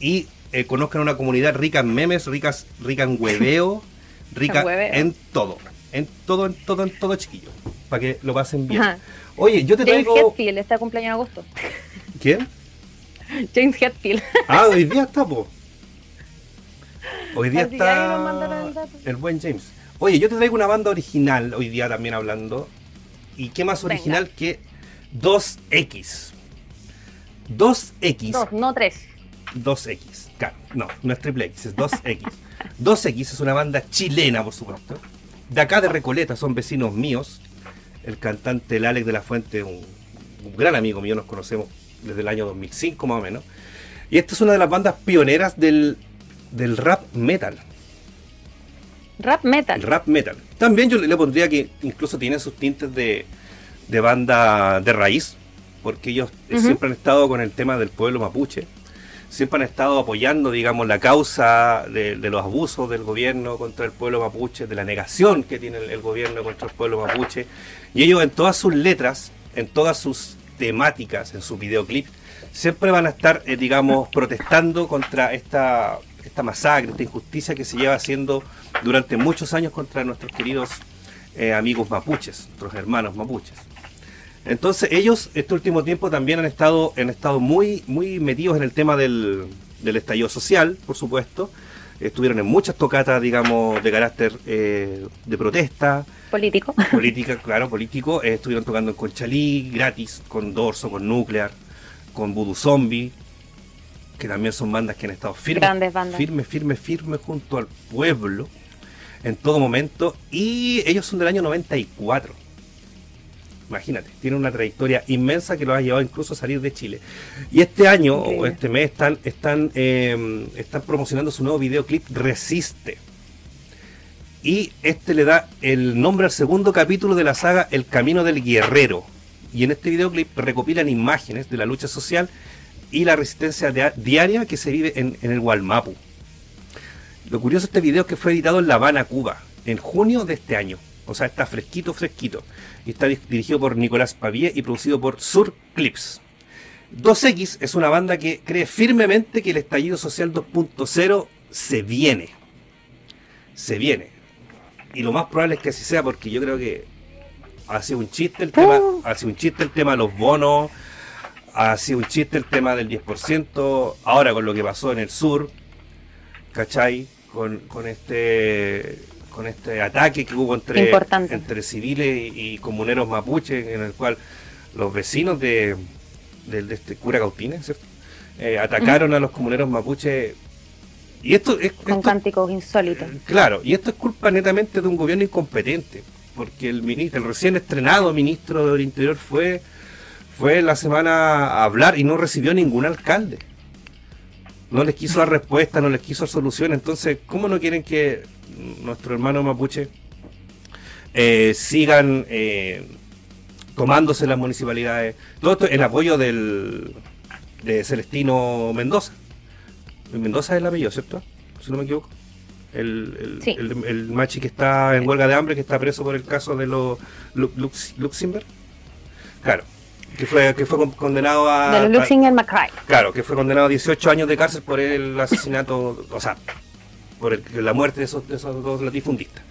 y eh, conozcan una comunidad rica en memes, ricas, rica en hueveo, [LAUGHS] rica Hueveo. en todo. En todo, en todo, en todo, chiquillos. Para que lo pasen bien. Ajá. Oye, yo te James traigo. Hetfield está de cumpleaños en agosto. ¿Quién? [LAUGHS] James Hetfield. Ah, hoy día está, po. Hoy día Así está el buen James. Oye, yo te traigo una banda original hoy día también hablando. ¿Y qué más Venga. original que 2X? 2X. Dos, no tres. 2X. Claro, no, no es triple X, es 2X. 2X [LAUGHS] es una banda chilena, por supuesto. De acá de Recoleta, son vecinos míos. El cantante el Alex de la Fuente, un, un gran amigo mío, nos conocemos desde el año 2005 más o menos. Y esta es una de las bandas pioneras del, del rap metal. Rap metal. El rap metal. También yo le, pondría que incluso tiene sus tintes de, de banda de raíz, porque ellos siempre han estado con el tema del pueblo mapuche, siempre han estado apoyando, digamos, la causa de, los abusos del gobierno contra el pueblo mapuche, de la negación que tiene el, el gobierno contra el pueblo mapuche, y ellos en todas sus letras, en todas sus temáticas, en sus videoclips, siempre van a estar, eh, digamos, protestando contra esta, esta masacre, esta injusticia que se lleva haciendo durante muchos años contra nuestros queridos eh, amigos mapuches, nuestros hermanos mapuches. Entonces ellos este último tiempo también han estado, han estado muy, muy metidos en el tema del, del estallido social, por supuesto. Estuvieron en muchas tocatas, digamos, de carácter eh, de protesta, Político. política, claro, político. Eh, estuvieron tocando en Conchalí, gratis, con Dorso, con Nuclear, con Voodoo Zombie, que también son bandas que han estado firmes, Grandes bandas. firmes, firmes, firmes junto al pueblo en todo momento. Y ellos son del año 94. Imagínate, tienen una trayectoria inmensa que los ha llevado incluso a salir de Chile. Y este año, o este mes, están, están, eh, están promocionando su nuevo videoclip Resiste. Y este le da el nombre al segundo capítulo de la saga El Camino del Guerrero. Y en este videoclip recopilan imágenes de la lucha social y la resistencia dia- diaria que se vive en, en el Gualmapu. Lo curioso de este video es que fue editado en La Habana, Cuba, en junio de este año. O sea, está fresquito, fresquito. Y está di- dirigido por Nicolás Pavier y producido por Sur Clips. 2X es una banda que cree firmemente que el estallido social 2.0 se viene. Se viene. Y lo más probable es que así sea porque yo creo que ha sido un chiste el tema, Uh. ha sido un chiste el tema de los bonos, ha sido un chiste el tema del 10%, ahora con lo que pasó en el sur, ¿cachai? Con, con este con este ataque que hubo entre, Importante. entre civiles y, y comuneros mapuches, en el cual los vecinos de, de este cura Cautines, ¿cierto? Eh, atacaron a los comuneros mapuches. Y esto es Con esto- cánticos insólitos. Claro, y esto es culpa netamente de un gobierno incompetente, porque el ministro, el recién estrenado ministro del Interior fue fue la semana a hablar y no recibió ningún alcalde. No les quiso dar respuesta, no les quiso dar solución. Entonces, ¿cómo no quieren que nuestro hermano mapuche eh, sigan eh, tomándose las municipalidades? Todo esto en apoyo del de Celestino Mendoza. Mendoza es el apellido, ¿cierto? Si no me equivoco. El, el, Sí. el- el machi que está en huelga de hambre, que está preso por el caso de los Lu- Lux- Luxemburg. Claro, que fue, que fue con- condenado a. De los McCray. Claro, que fue condenado a 18 años de cárcel por el asesinato, o sea, por el- la muerte de esos, de esos dos latifundistas.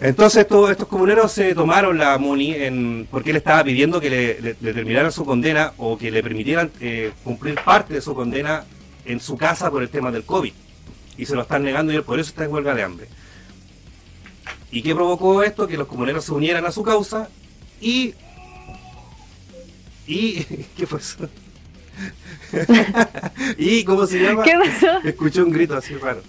Entonces estos, estos comuneros se tomaron la MUNI en, porque él estaba pidiendo que le, le- le terminaran su condena o que le permitieran eh, cumplir parte de su condena en su casa por el tema del COVID. Y se lo están negando y él por eso está en huelga de hambre. ¿Y qué provocó esto? Que los comuneros se unieran a su causa y... ¿Y [LAUGHS] qué fue [LAUGHS] eso? ¿Y cómo se llama? ¿Qué pasó? Escuché un grito así raro.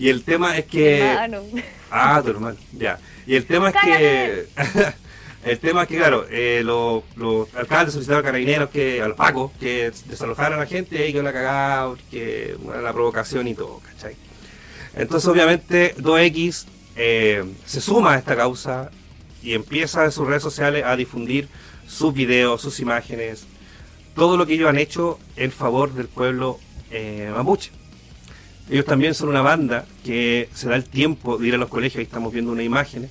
Y el tema es que... Hermano. Ah, tu hermano, ya. Y el tema es que... [LAUGHS] el tema es que, claro, eh, los, los alcaldes solicitaron a carabineros que, a los pacos, que desalojaran a la gente y que la cagada, que bueno, la provocación y todo, ¿cachai? Entonces, obviamente, 2X eh, se suma a esta causa y empieza en sus redes sociales a difundir sus videos, sus imágenes, todo lo que ellos han hecho en favor del pueblo eh, mapuche. Ellos también son una banda que se da el tiempo de ir a los colegios, ahí estamos viendo unas imágenes,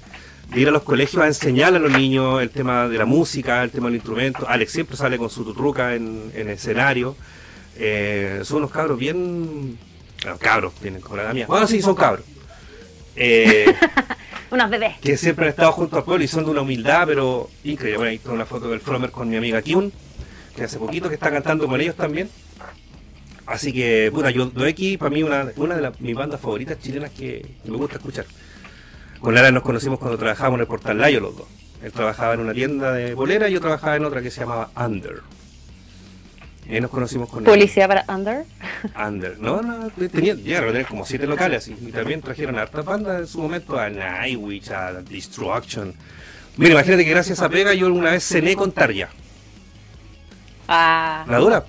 de ir a los colegios a enseñar a los niños el tema de la música, el tema del instrumento. Alex siempre sale con su tutruca en, en escenario. Eh, son unos cabros bien... bueno, cabros, tienen como la mía. Bueno, sí, son cabros. [LAUGHS] Eh, Unos bebés. que siempre han estado junto al pueblo y son de una humildad, pero increíble. Bueno, ahí está una foto del Fromer con mi amiga Kyun, que hace poquito que está cantando con ellos también. Así que, puta, yo aquí para mí una, una de las, mis bandas favoritas chilenas que, que me gusta escuchar. Con Lara nos conocimos cuando trabajábamos en el Portal Layo los dos. Él trabajaba en una tienda de bolera y yo trabajaba en otra que se llamaba Under. Y ahí nos conocimos con él. Publicidad para Under. Under. No, no, tenía, llegaron a tener como siete locales. Y también trajeron a hartas bandas en su momento a Nightwish, a Destruction. Mira, imagínate que gracias a Pega yo alguna vez cené con Tarja. Ah. ¿La dura?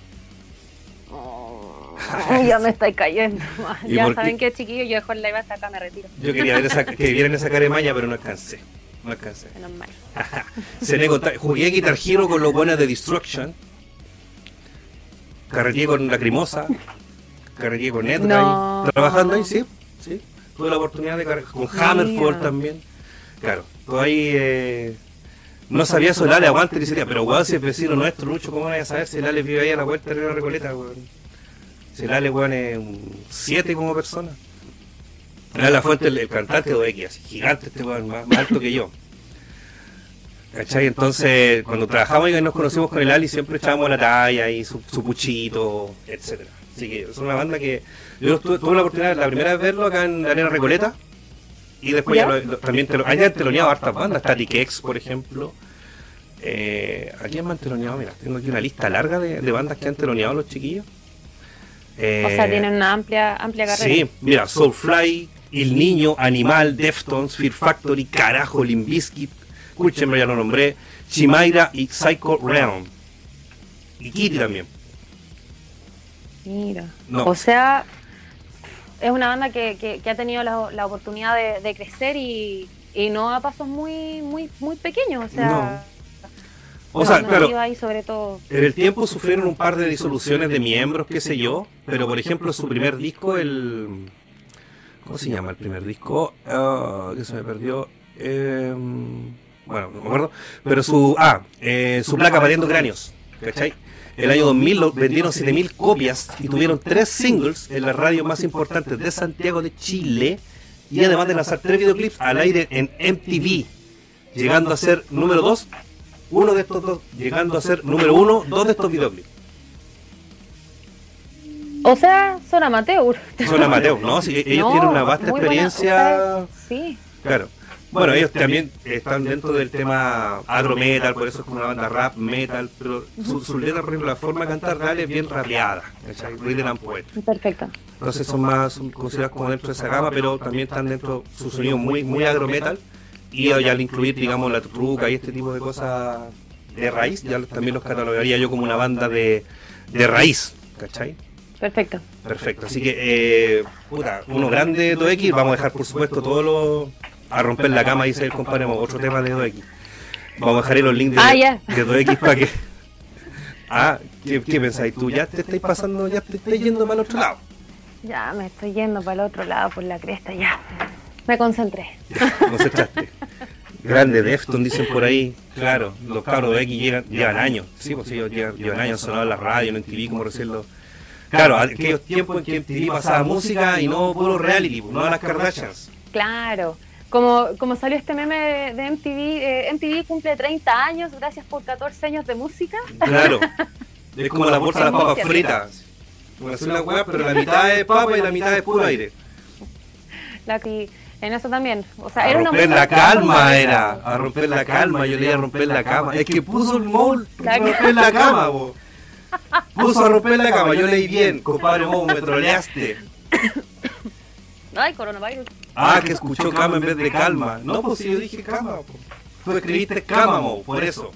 Ay, [LAUGHS] ya me estoy cayendo. [LAUGHS] ¿Y Ya saben que chiquillo, yo dejo el live hasta acá, me retiro. Yo quería ver esa, que vieran esa cara de maña, pero no alcancé. No alcancé. Menos mal. Cené con Tar- Jugué Guitar Hero con los buenos de Destruction. Carreteé con Lacrimosa. Carreteé con Edguy. No. Trabajando ahí, sí. sí. Tuve la oportunidad de cargar con Hammerfall Mira. también. Claro, todo ahí. Eh, no sabía eso el Ale aguante pero weón, si es vecino nuestro, Lucho, ¿cómo van a saber si el Ale vive ahí a la vuelta de la Recoleta, weón? Si el Ale, weón, es un 7 como persona. Era la fuente, el, el cantante de X, así, gigante este weón, más, más alto que yo. [LAUGHS] ¿Cachai? Entonces, cuando trabajamos y nos conocimos con el Ali, siempre echábamos la talla y su, su puchito, etcétera. Así que es una banda que yo tuve, tuve la oportunidad, la primera vez verlo acá en la Arena Recoleta. Y después ya, ¿Ya? lo- lo- también te lo, han teloneado hartas bandas, Static X, por ejemplo. Eh, ¿A quién más han teloneado? Mira, tengo aquí una lista larga de, de bandas que han teloneado los chiquillos. Eh, O sea, tienen una amplia, amplia carrera. Sí, mira, Soulfly, El Niño, Animal, Deftones, Fear Factory, Carajo, Limbiskit, escúchenme, ya lo nombré, Chimaira y Psycho Realm. Y Kitty también. Mira. No. O sea, es una banda que, que- que ha tenido la, la oportunidad de, de crecer y, y no a pasos muy, muy, muy pequeños. O sea, O sea, claro, iba ahí sobre todo. en el tiempo sufrieron un par de disoluciones de miembros, qué sé yo, pero por ejemplo su primer disco, el... ¿Cómo se llama el primer disco? Ah, que se me perdió. Eh, bueno, no me acuerdo. Pero su... Ah, eh, su placa pariendo cráneos. ¿Cachai? El año 2000 lo- vendieron 7000 copias y tuvieron tres singles en las radios más importantes de Santiago de Chile y además de lanzar tres videoclips al aire en MTV, llegando a ser número 2, uno de estos dos, llegando a ser número uno, dos de estos videoclips. O sea, son amateur. Son amateur, ¿no? [LAUGHS] Sí, ellos No, tienen una vasta buena, experiencia. sí. Claro. Bueno, ellos también están dentro del tema agro metal, por eso es como una banda rap metal, pero su, su letra, por ejemplo, la forma de cantar de Ale es bien rapeada, ¿cachai? Rhythm and. Perfecto. Entonces son más son considerados como dentro de esa gama, pero también están dentro su sonido muy muy agro metal y ya al incluir, digamos, la truca y este tipo de cosas de raíz, ya también los catalogaría yo como una banda de, de raíz, ¿cachai? Perfecto. Perfecto, así que, eh, puta, uno grande de 2X, vamos a dejar por supuesto todo lo. a romper la cama, dice el compadre, otro tema de 2X. Vamos a dejar los links de, Ah, ya. de 2X para que. Ah, ¿qué, qué pensáis tú? ¿Ya te estáis pasando, ya te estáis yendo para el otro lado? Ya me estoy yendo para el otro lado, por la cresta, ya. Me concentré. Ya, concentraste. [LAUGHS] Grande Defton, dicen por ahí. Claro, los cabros de X llegan, llevan años. Sí, pues ellos llevan, llevan años sonando en la radio, en TV, como recién lo. Claro, aquellos tiempos en que MTV pasaba música y no puro reality, pues, no a las Kardashians. Claro. Como, como salió este meme de, de MTV, eh, MTV cumple 30 años, gracias por 14 años de música. Claro. [LAUGHS] Es como la bolsa de las papas fritas. Como hacer una hueá, pero la mitad es papa y la mitad es puro aire. La, En eso también. O sea, a era una romper música la calma calma, era. A romper la calma, yo leía a romper la cama. Es que puso el mol a romper la cama, bo. Puso a romper la cama, yo leí bien, compadre Mo, me troleaste. Ay, coronavirus. Ah, que escuchó cama en vez de calma. No, pues si yo dije cama, po. Tú escribiste cama, Mo, por eso.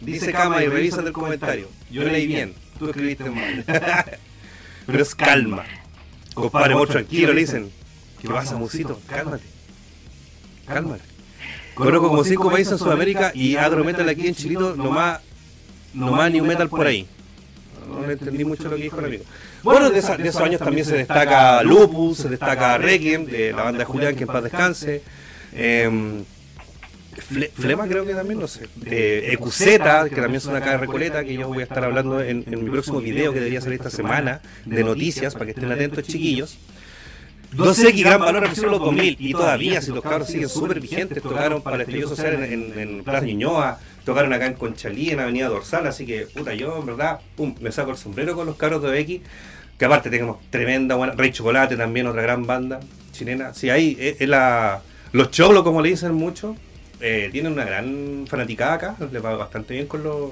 Dice cama y revisan el comentario. Yo leí bien, tú escribiste mal. [LAUGHS] Pero es calma. Compadre Mo, tranquilo, le dicen. ¿Qué pasa, Musito? Cálmate. Cálmate. Conozco como cinco países en Sudamérica y agro metal aquí en Chilito, nomás, nomás new metal por ahí. No le entendí mucho lo que dijo el amigo. Bueno, de, esa- de esos años también se destaca Lupus, se destaca Requiem, de la banda de Julián, que en paz descanse. Em, Fle- Flema creo que también, no sé. Eh, Ecuseta, que también son acá de Recoleta, que yo voy a estar hablando en, en mi próximo video que debería salir esta semana, de noticias, para que estén atentos chiquillos. 2X Gran Valor apareció los 2000 y todavía, si los cabros siguen súper vigentes, tocaron para el estallido social en, en, en Plaza Ñuñoa, tocaron acá en Conchalí, en Avenida Dorsal, así que, puta, yo en verdad, pum, me saco el sombrero con los cabros de 2X, que aparte tenemos tremenda buena, Rey Chocolate también, otra gran banda chilena. Sí, ahí, es, es la, los choclos, como le dicen mucho, eh, tienen una gran fanaticada acá, le va bastante bien con los...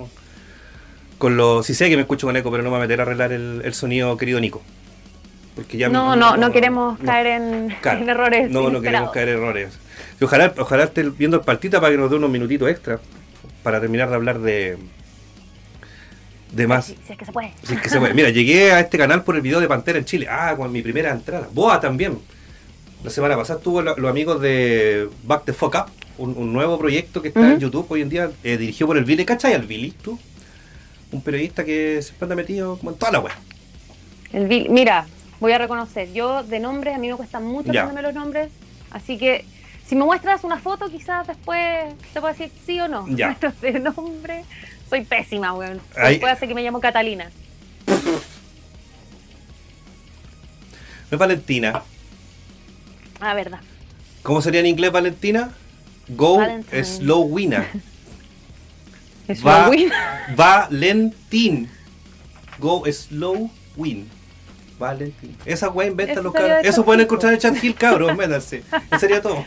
Con los, sí sé que me escucho con eco, pero no me voy a meter a arreglar el, el sonido, querido Nico. Porque ya No, no, no queremos no. caer en, Claro. en errores. No, no queremos caer en errores. Y ojalá, ojalá esté viendo el partita para que nos dé unos minutitos extra para terminar de hablar de de más. Sí, es que se puede. Si es que se puede. Mira, llegué a este canal por el video de Pantera en Chile. Ah, con mi primera entrada. Boa también. La semana pasada estuvo lo- los amigos de Back the Fuck Up, un, un nuevo proyecto que está en. YouTube hoy en día, eh, dirigido por el Billy. ¿Cachai al Billy? ¿Tú? Un periodista que siempre anda metido como en toda la web. El Bill- mira, voy a reconocer, yo de nombres, a mí me cuesta mucho aprenderme los nombres, así que si me muestras una foto, quizás después te puedo decir sí o no. [LAUGHS] Ya. Pero de nombre, soy pésima, weón. Ahí- Puede ser que me llamo Catalina. [LAUGHS] No es Valentina. Ah, verdad. ¿Cómo sería en inglés Valentina? Go Valentine. slow winner. [LAUGHS] Es Va-. Valentín. Go slow Valentín. Esa weá inventan Eso los cabros. Eso pueden encontrar en Chat Hill, cabros. [LAUGHS] Métanse. Eso sería todo.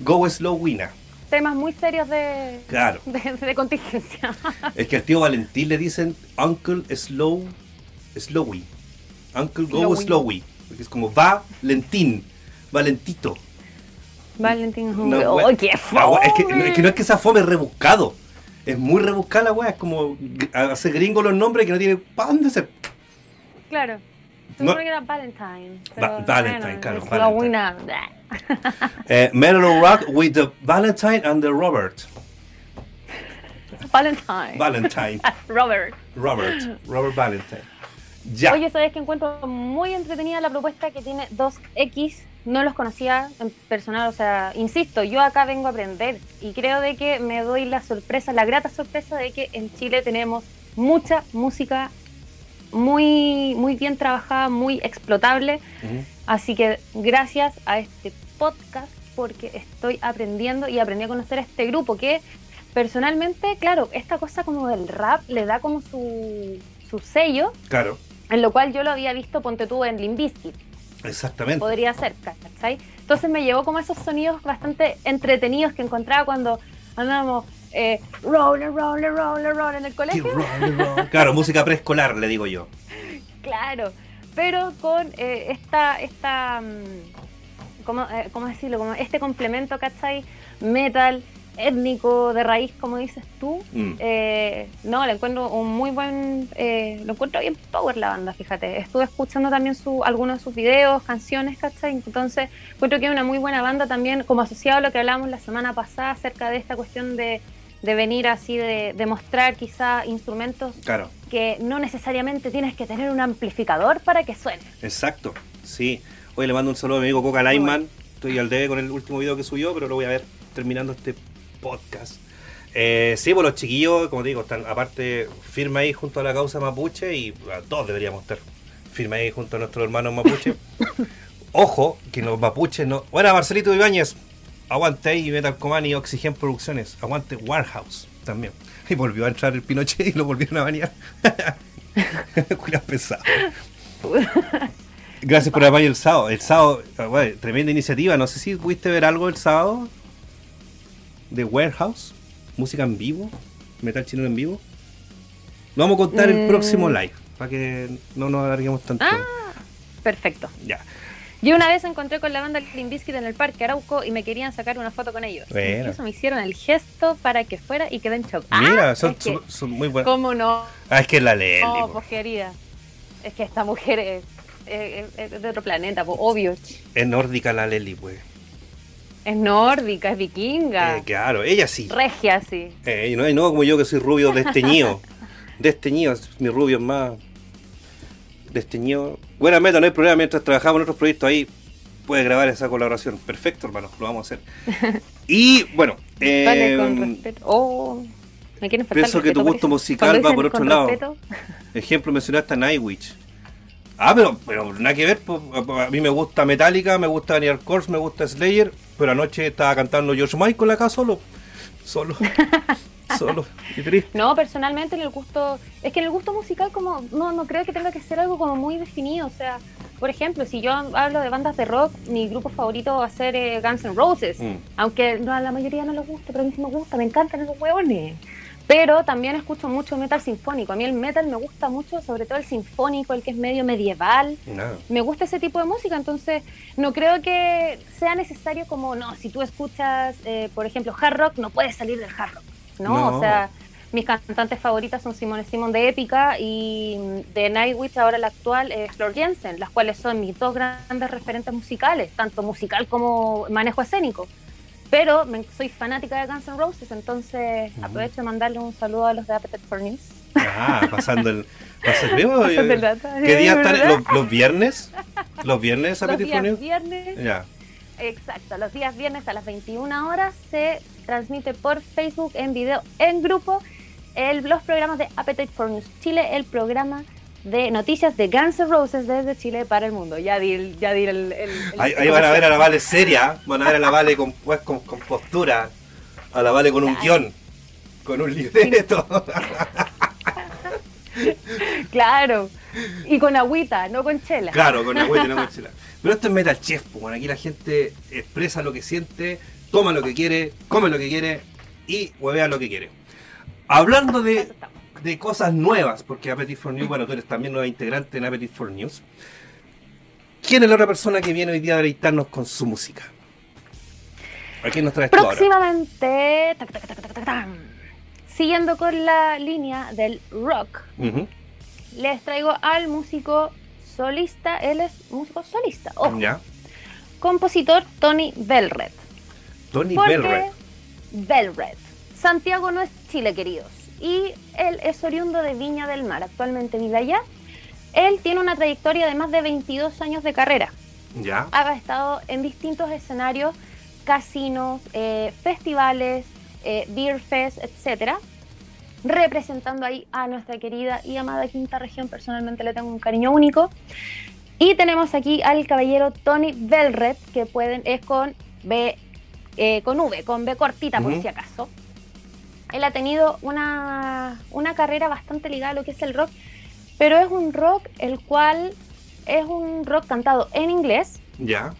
Go slow winner. Temas muy serios de, Claro. de, de contingencia. [LAUGHS] Es que al tío Valentín le dicen Uncle Slow Slowy. Uncle Go Slowy. Slowy. Porque es como Valentín. Valentito. Valentín No, ¡Oh, qué wea- es, que, fome! es que no es que sea fome, es rebuscado. Es muy rebuscada la weá. Es como hacer gringo los nombres que no tiene para dónde ser. Claro. No. que era Valentine. Va- pero, Valentine, bueno, claro, Valentine. [LAUGHS] Eh, Metal Rock with the Valentine and the Robert. Valentine. Valentine. [LAUGHS] Robert. Robert. Robert Valentine. Ya. Oye, ¿sabes que encuentro muy entretenida la propuesta que tiene 2X? No los conocía en personal, o sea, insisto, yo acá vengo a aprender y creo de que me doy la sorpresa, la grata sorpresa de que en Chile tenemos mucha música muy, muy bien trabajada, muy explotable. Así que gracias a este podcast, porque estoy aprendiendo y aprendí a conocer a este grupo que personalmente, claro, esta cosa como del rap le da como su, su sello, Claro. en lo cual yo lo había visto, ponte tú, en Limbiskit, Exactamente. podría ser, ¿cachai? Entonces me llevó como esos sonidos bastante entretenidos que encontraba cuando andábamos eh, roller, roller, roller, roller en el colegio. [LAUGHS] Claro, música preescolar, le digo yo. Claro, pero con eh, esta, esta mm, ¿cómo, eh, cómo decirlo? Como este complemento, ¿cachai? Metal, étnico, de raíz, como dices tú. Mm. Eh, no, le encuentro un muy buen, eh, lo encuentro bien power la banda, fíjate. Estuve escuchando también su, algunos de sus videos, canciones, ¿cachai? Entonces, encuentro que es una muy buena banda también, como asociado a lo que hablábamos la semana pasada acerca de esta cuestión de, de venir así, de, de mostrar quizá instrumentos Claro, que no necesariamente tienes que tener un amplificador para que suene. exacto. Sí. Hoy le mando un saludo a mi amigo Coca Lightman. Estoy al debe con el último video que subió, pero lo voy a ver terminando este podcast. Eh, sí, pues los chiquillos, como te digo, están aparte firme ahí junto a la causa mapuche y a todos deberíamos estar firme ahí junto a nuestros hermanos mapuche. [LAUGHS] Ojo, que los mapuches no. Bueno, Marcelito Ibáñez, aguante ahí Metal Command y Oxygen Producciones, aguante Warehouse también. [LAUGHS] Y volvió a entrar el Pinochet y lo volvieron a bañar. [LAUGHS] Cuida pesado. Gracias por el apoyo el sábado. El sábado, bueno, tremenda iniciativa. No sé si pudiste ver algo el sábado de Warehouse, música en vivo, metal chino en vivo. Lo vamos a contar el Mm. próximo live, para que no nos alarguemos tanto. Ah, perfecto. Ya. Yo una vez encontré con la banda Clean Biscuit en el parque Arauco y me querían sacar una foto con ellos. Bueno. Incluso me hicieron el gesto para que fuera y quedé en shock. Mira, Ah, son, son- son muy buenas. ¿Cómo no? Ah, es que es la Leli. No, pues querida. Es que esta mujer es, es- es de otro planeta, pues obvio. Es nórdica la Leli, pues. Es nórdica, es vikinga. Eh, claro, ella sí. Regia, sí. Eh, y no, no como yo que soy rubio desteñido. [LAUGHS] desteñido, mi rubio es más desteñido. Buena meta, no hay problema. Mientras trabajamos en otros proyectos ahí, puedes grabar esa colaboración. Perfecto, hermano, lo vamos a hacer. [LAUGHS] Y bueno, Vale, eh, con respeto. Oh, me quieren faltar pienso que tu gusto musical va por otro lado. respeto, [LAUGHS] ejemplo, mencionaste a Nightwish. Ah, pero, pero nada que ver. pues, a mí me gusta Metallica, me gusta Daniel Kors, me gusta Slayer. Pero anoche estaba cantando George Michael acá solo. Solo. [LAUGHS] [LAUGHS] solo. Y triste. No, personalmente en el gusto, es que en el gusto musical como no no creo que tenga que ser algo como muy definido, o sea, por ejemplo, si yo hablo de bandas de rock, mi grupo favorito va a ser eh, Guns N' Roses, Mm. aunque no, a la mayoría no les gusta, pero a mí sí me gusta, me encantan esos hueones. Pero también escucho mucho metal sinfónico. A mí el metal me gusta mucho, sobre todo el sinfónico, el que es medio medieval. Me gusta ese tipo de música, entonces no creo que sea necesario como, no, si tú escuchas, eh, por ejemplo, hard rock, no puedes salir del hard rock, ¿no? No. O sea, mis cantantes favoritas son Simone Simon de Épica y de Nightwish, ahora la actual, eh, Flor Jensen, las cuales son mis dos grandes referentes musicales, tanto musical como manejo escénico. Pero me- soy fanática de Guns N' Roses, entonces aprovecho de mandarle un saludo a los de Appetite for News. Ah, pasando el. pasando- [LAUGHS] dato. ¿Qué días están? ¿Los, los viernes? ¿Los viernes Los Appetite for News? viernes Ya. Exacto, los días viernes a las 21 horas se transmite por Facebook en video en grupo el, los programas de Appetite for News Chile, el programa de noticias de Guns N' Roses desde Chile para el mundo. Ya di ya di el, el- el- Ahí, ahí van a ver a la Vale seria, van a ver a la Vale con, pues, con, con postura, a la Vale con un guion, con un libreto. [LAUGHS] [LAUGHS] Claro, y con agüita, no con chela. claro, con agüita y no con [LAUGHS] chela. Pero esto es Metal Chef, bueno, aquí la gente expresa lo que siente, toma lo que quiere, come lo que quiere y huevea lo que quiere. Hablando de, de cosas nuevas, porque Appetite for News, bueno, tú eres también nueva integrante en Appetite for News. ¿Quién es la otra persona que viene hoy día a deleitarnos con su música? ¿A quién nos traes tú ahora? Próximamente, tac, tac, tac, tac, siguiendo con la línea del rock, les traigo al músico solista, él es músico solista, ojo, compositor Tony Belred. Tony Porque Belred. Belred. Santiago no es Chile, queridos. Y él es oriundo de Viña del Mar, actualmente vive allá. Él tiene una trayectoria de más de 22 años de carrera. Ya. Ha estado en distintos escenarios, casinos, eh, festivales, eh, beer fest, etcétera, representando ahí a nuestra querida y amada quinta región. Personalmente le tengo un cariño único. Y tenemos aquí al caballero Tony Belred, que pueden, es con B, eh, con V, con B cortita por si acaso. Él ha tenido una, una carrera bastante ligada a lo que es el rock, pero es un rock el cual es un rock cantado en inglés, Ya.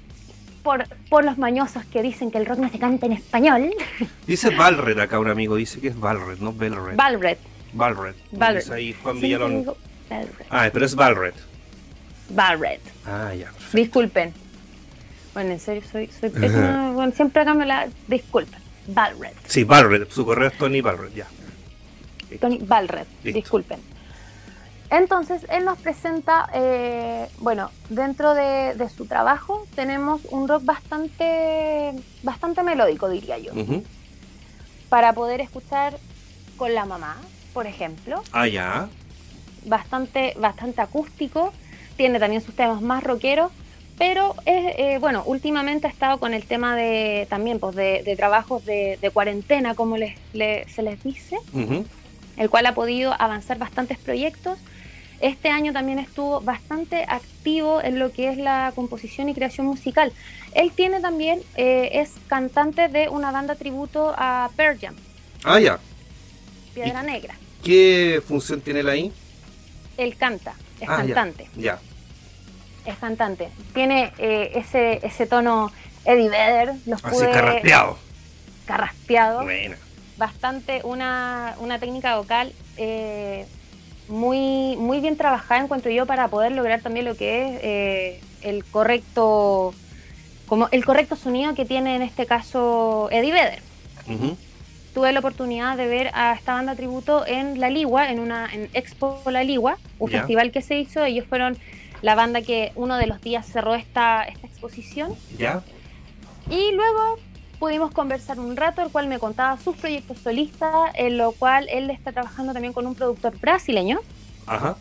Por, por los mañosos que dicen que el rock no se canta en español. [LAUGHS] Dice Valred acá un amigo, dice que es Valred, no Belred. Valred. Valred. Valred. Ahí Juan Siempre Villalón. Ah, pero es Valred. Valred. Ah, ya. perfecto. Disculpen. Bueno, en serio, soy, soy pésima. Bueno, siempre cambio la. Disculpen. Valred. Sí, Valred. Su correo es Tony Valred, ya. Tony Valred. Disculpen. Entonces, él nos presenta, eh, bueno, dentro de, de su trabajo tenemos un rock bastante, bastante melódico, diría yo, para poder escuchar con la mamá, por ejemplo. Ah, ya. bastante, bastante acústico, tiene también sus temas más rockeros, pero es, eh, bueno, últimamente ha estado con el tema de también pues de, de trabajos de, de cuarentena, como les, le- se les dice, el cual ha podido avanzar bastantes proyectos. Este año también estuvo bastante activo en lo que es la composición y creación musical. Él tiene también, eh, es cantante de una banda tributo a Pearl Jam, Ah, ya. Piedra Negra. ¿Qué función tiene él ahí? Él canta, es Ah, cantante. Ya. es cantante. Tiene eh, ese, ese tono Eddie Vedder. Los Así carraspeado. Carraspeado. Buena. Bastante una, una técnica vocal eh, muy, muy bien trabajada, encuentro yo, para poder lograr también lo que es eh, el correcto como el correcto sonido que tiene en este caso Eddie Vedder. Tuve la oportunidad de ver a esta banda tributo en La Ligua, en una en Expo La Ligua, un festival que se hizo. Ellos fueron la banda que uno de los días cerró esta, esta exposición. ¿Ya? Y luego pudimos conversar un rato, el cual me contaba sus proyectos solistas, en lo cual él está trabajando también con un productor brasileño Ajá.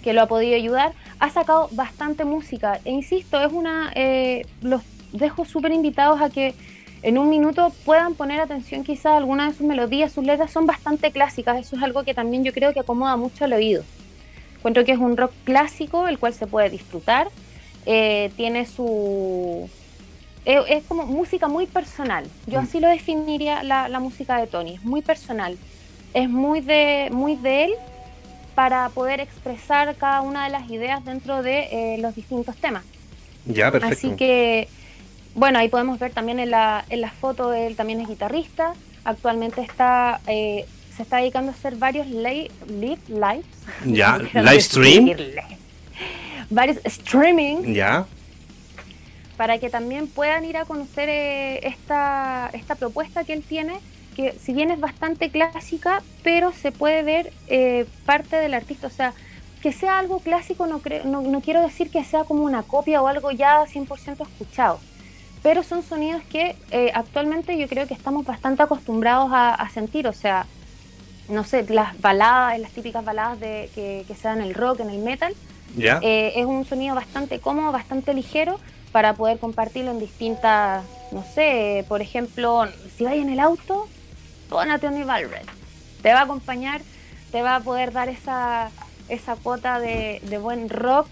que lo ha podido ayudar. Ha sacado bastante música. E insisto, es una. eh, los dejo súper invitados a que en un minuto puedan poner atención quizás a alguna de sus melodías, sus letras son bastante clásicas. Eso es algo que también yo creo que acomoda mucho al oído. Encuentro que es un rock clásico, el cual se puede disfrutar. Eh, tiene su. Es, es como música muy personal. Yo Mm. así lo definiría la, la música de Tony. Es muy personal. Es muy de, muy de él para poder expresar cada una de las ideas dentro de eh, los distintos temas. Ya, perfecto. Así que, bueno, ahí podemos ver también en la, en la foto, él también es guitarrista. Actualmente está, eh, se está dedicando a hacer varios li- live lives. Ya, [LAUGHS] live stream. Varios streaming Ya. Para que también puedan ir a conocer eh, esta, esta propuesta que él tiene, que si bien es bastante clásica, pero se puede ver eh, parte del artista, o sea, que sea algo clásico no, creo, no, no quiero decir que sea como una copia o algo ya 100% escuchado, pero son sonidos que eh, actualmente yo creo que estamos bastante acostumbrados a, a sentir, o sea, no sé, las baladas, las típicas baladas de, que, que se dan en el rock, en el metal, Ya. eh, es un sonido bastante cómodo, bastante ligero para poder compartirlo en distintas, no sé, por ejemplo, si vais en el auto, pon a Tony Valred. Te va a acompañar, te va a poder dar esa, esa cuota de, de buen rock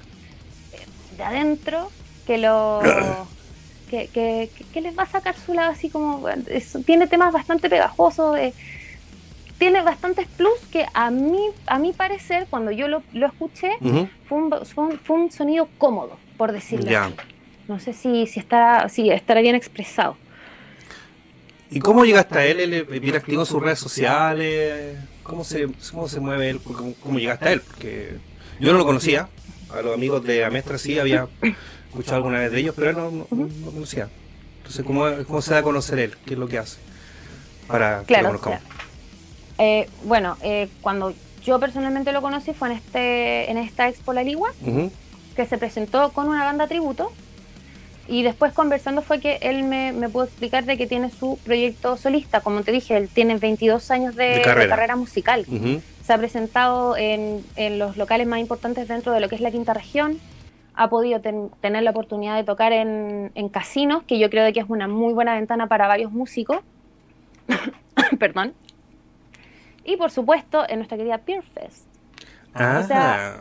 eh, de adentro que lo... [COUGHS] Que, que- que les va a sacar su lado así como... es- tiene temas bastante pegajosos, eh, tiene bastantes plus que a mí, a mi parecer, cuando yo lo, lo escuché, fue un, fue un- fue un sonido cómodo, por decirlo así. No sé si, si, estará, si estará bien expresado. ¿Y cómo llegaste a él? ¿Él bien activo en sus redes sociales? ¿Cómo se, cómo se mueve él? ¿Cómo, cómo llegaste a él? Porque yo no lo conocía. A los amigos de Amestra sí había escuchado alguna vez de ellos, pero él no, no, no conocía. Entonces, ¿cómo, ¿cómo se da a conocer él? ¿Qué es lo que hace? Para que Claro, lo conozcamos. claro. Eh, bueno, eh, cuando yo personalmente lo conocí fue en, este, en esta Expo La Ligua, que se presentó con una banda tributo. Y después conversando fue que él me, me pudo explicar de que tiene su proyecto solista. Como te dije, él tiene 22 años de, De de carrera. musical. Se ha presentado en, en los locales más importantes dentro de lo que es la quinta región. Ha podido ten- tener la oportunidad de tocar en, en casinos, que yo creo de que es una muy buena ventana para varios músicos. [COUGHS] Perdón. Y por supuesto, en nuestra querida Peer Fest. Ah, O sea,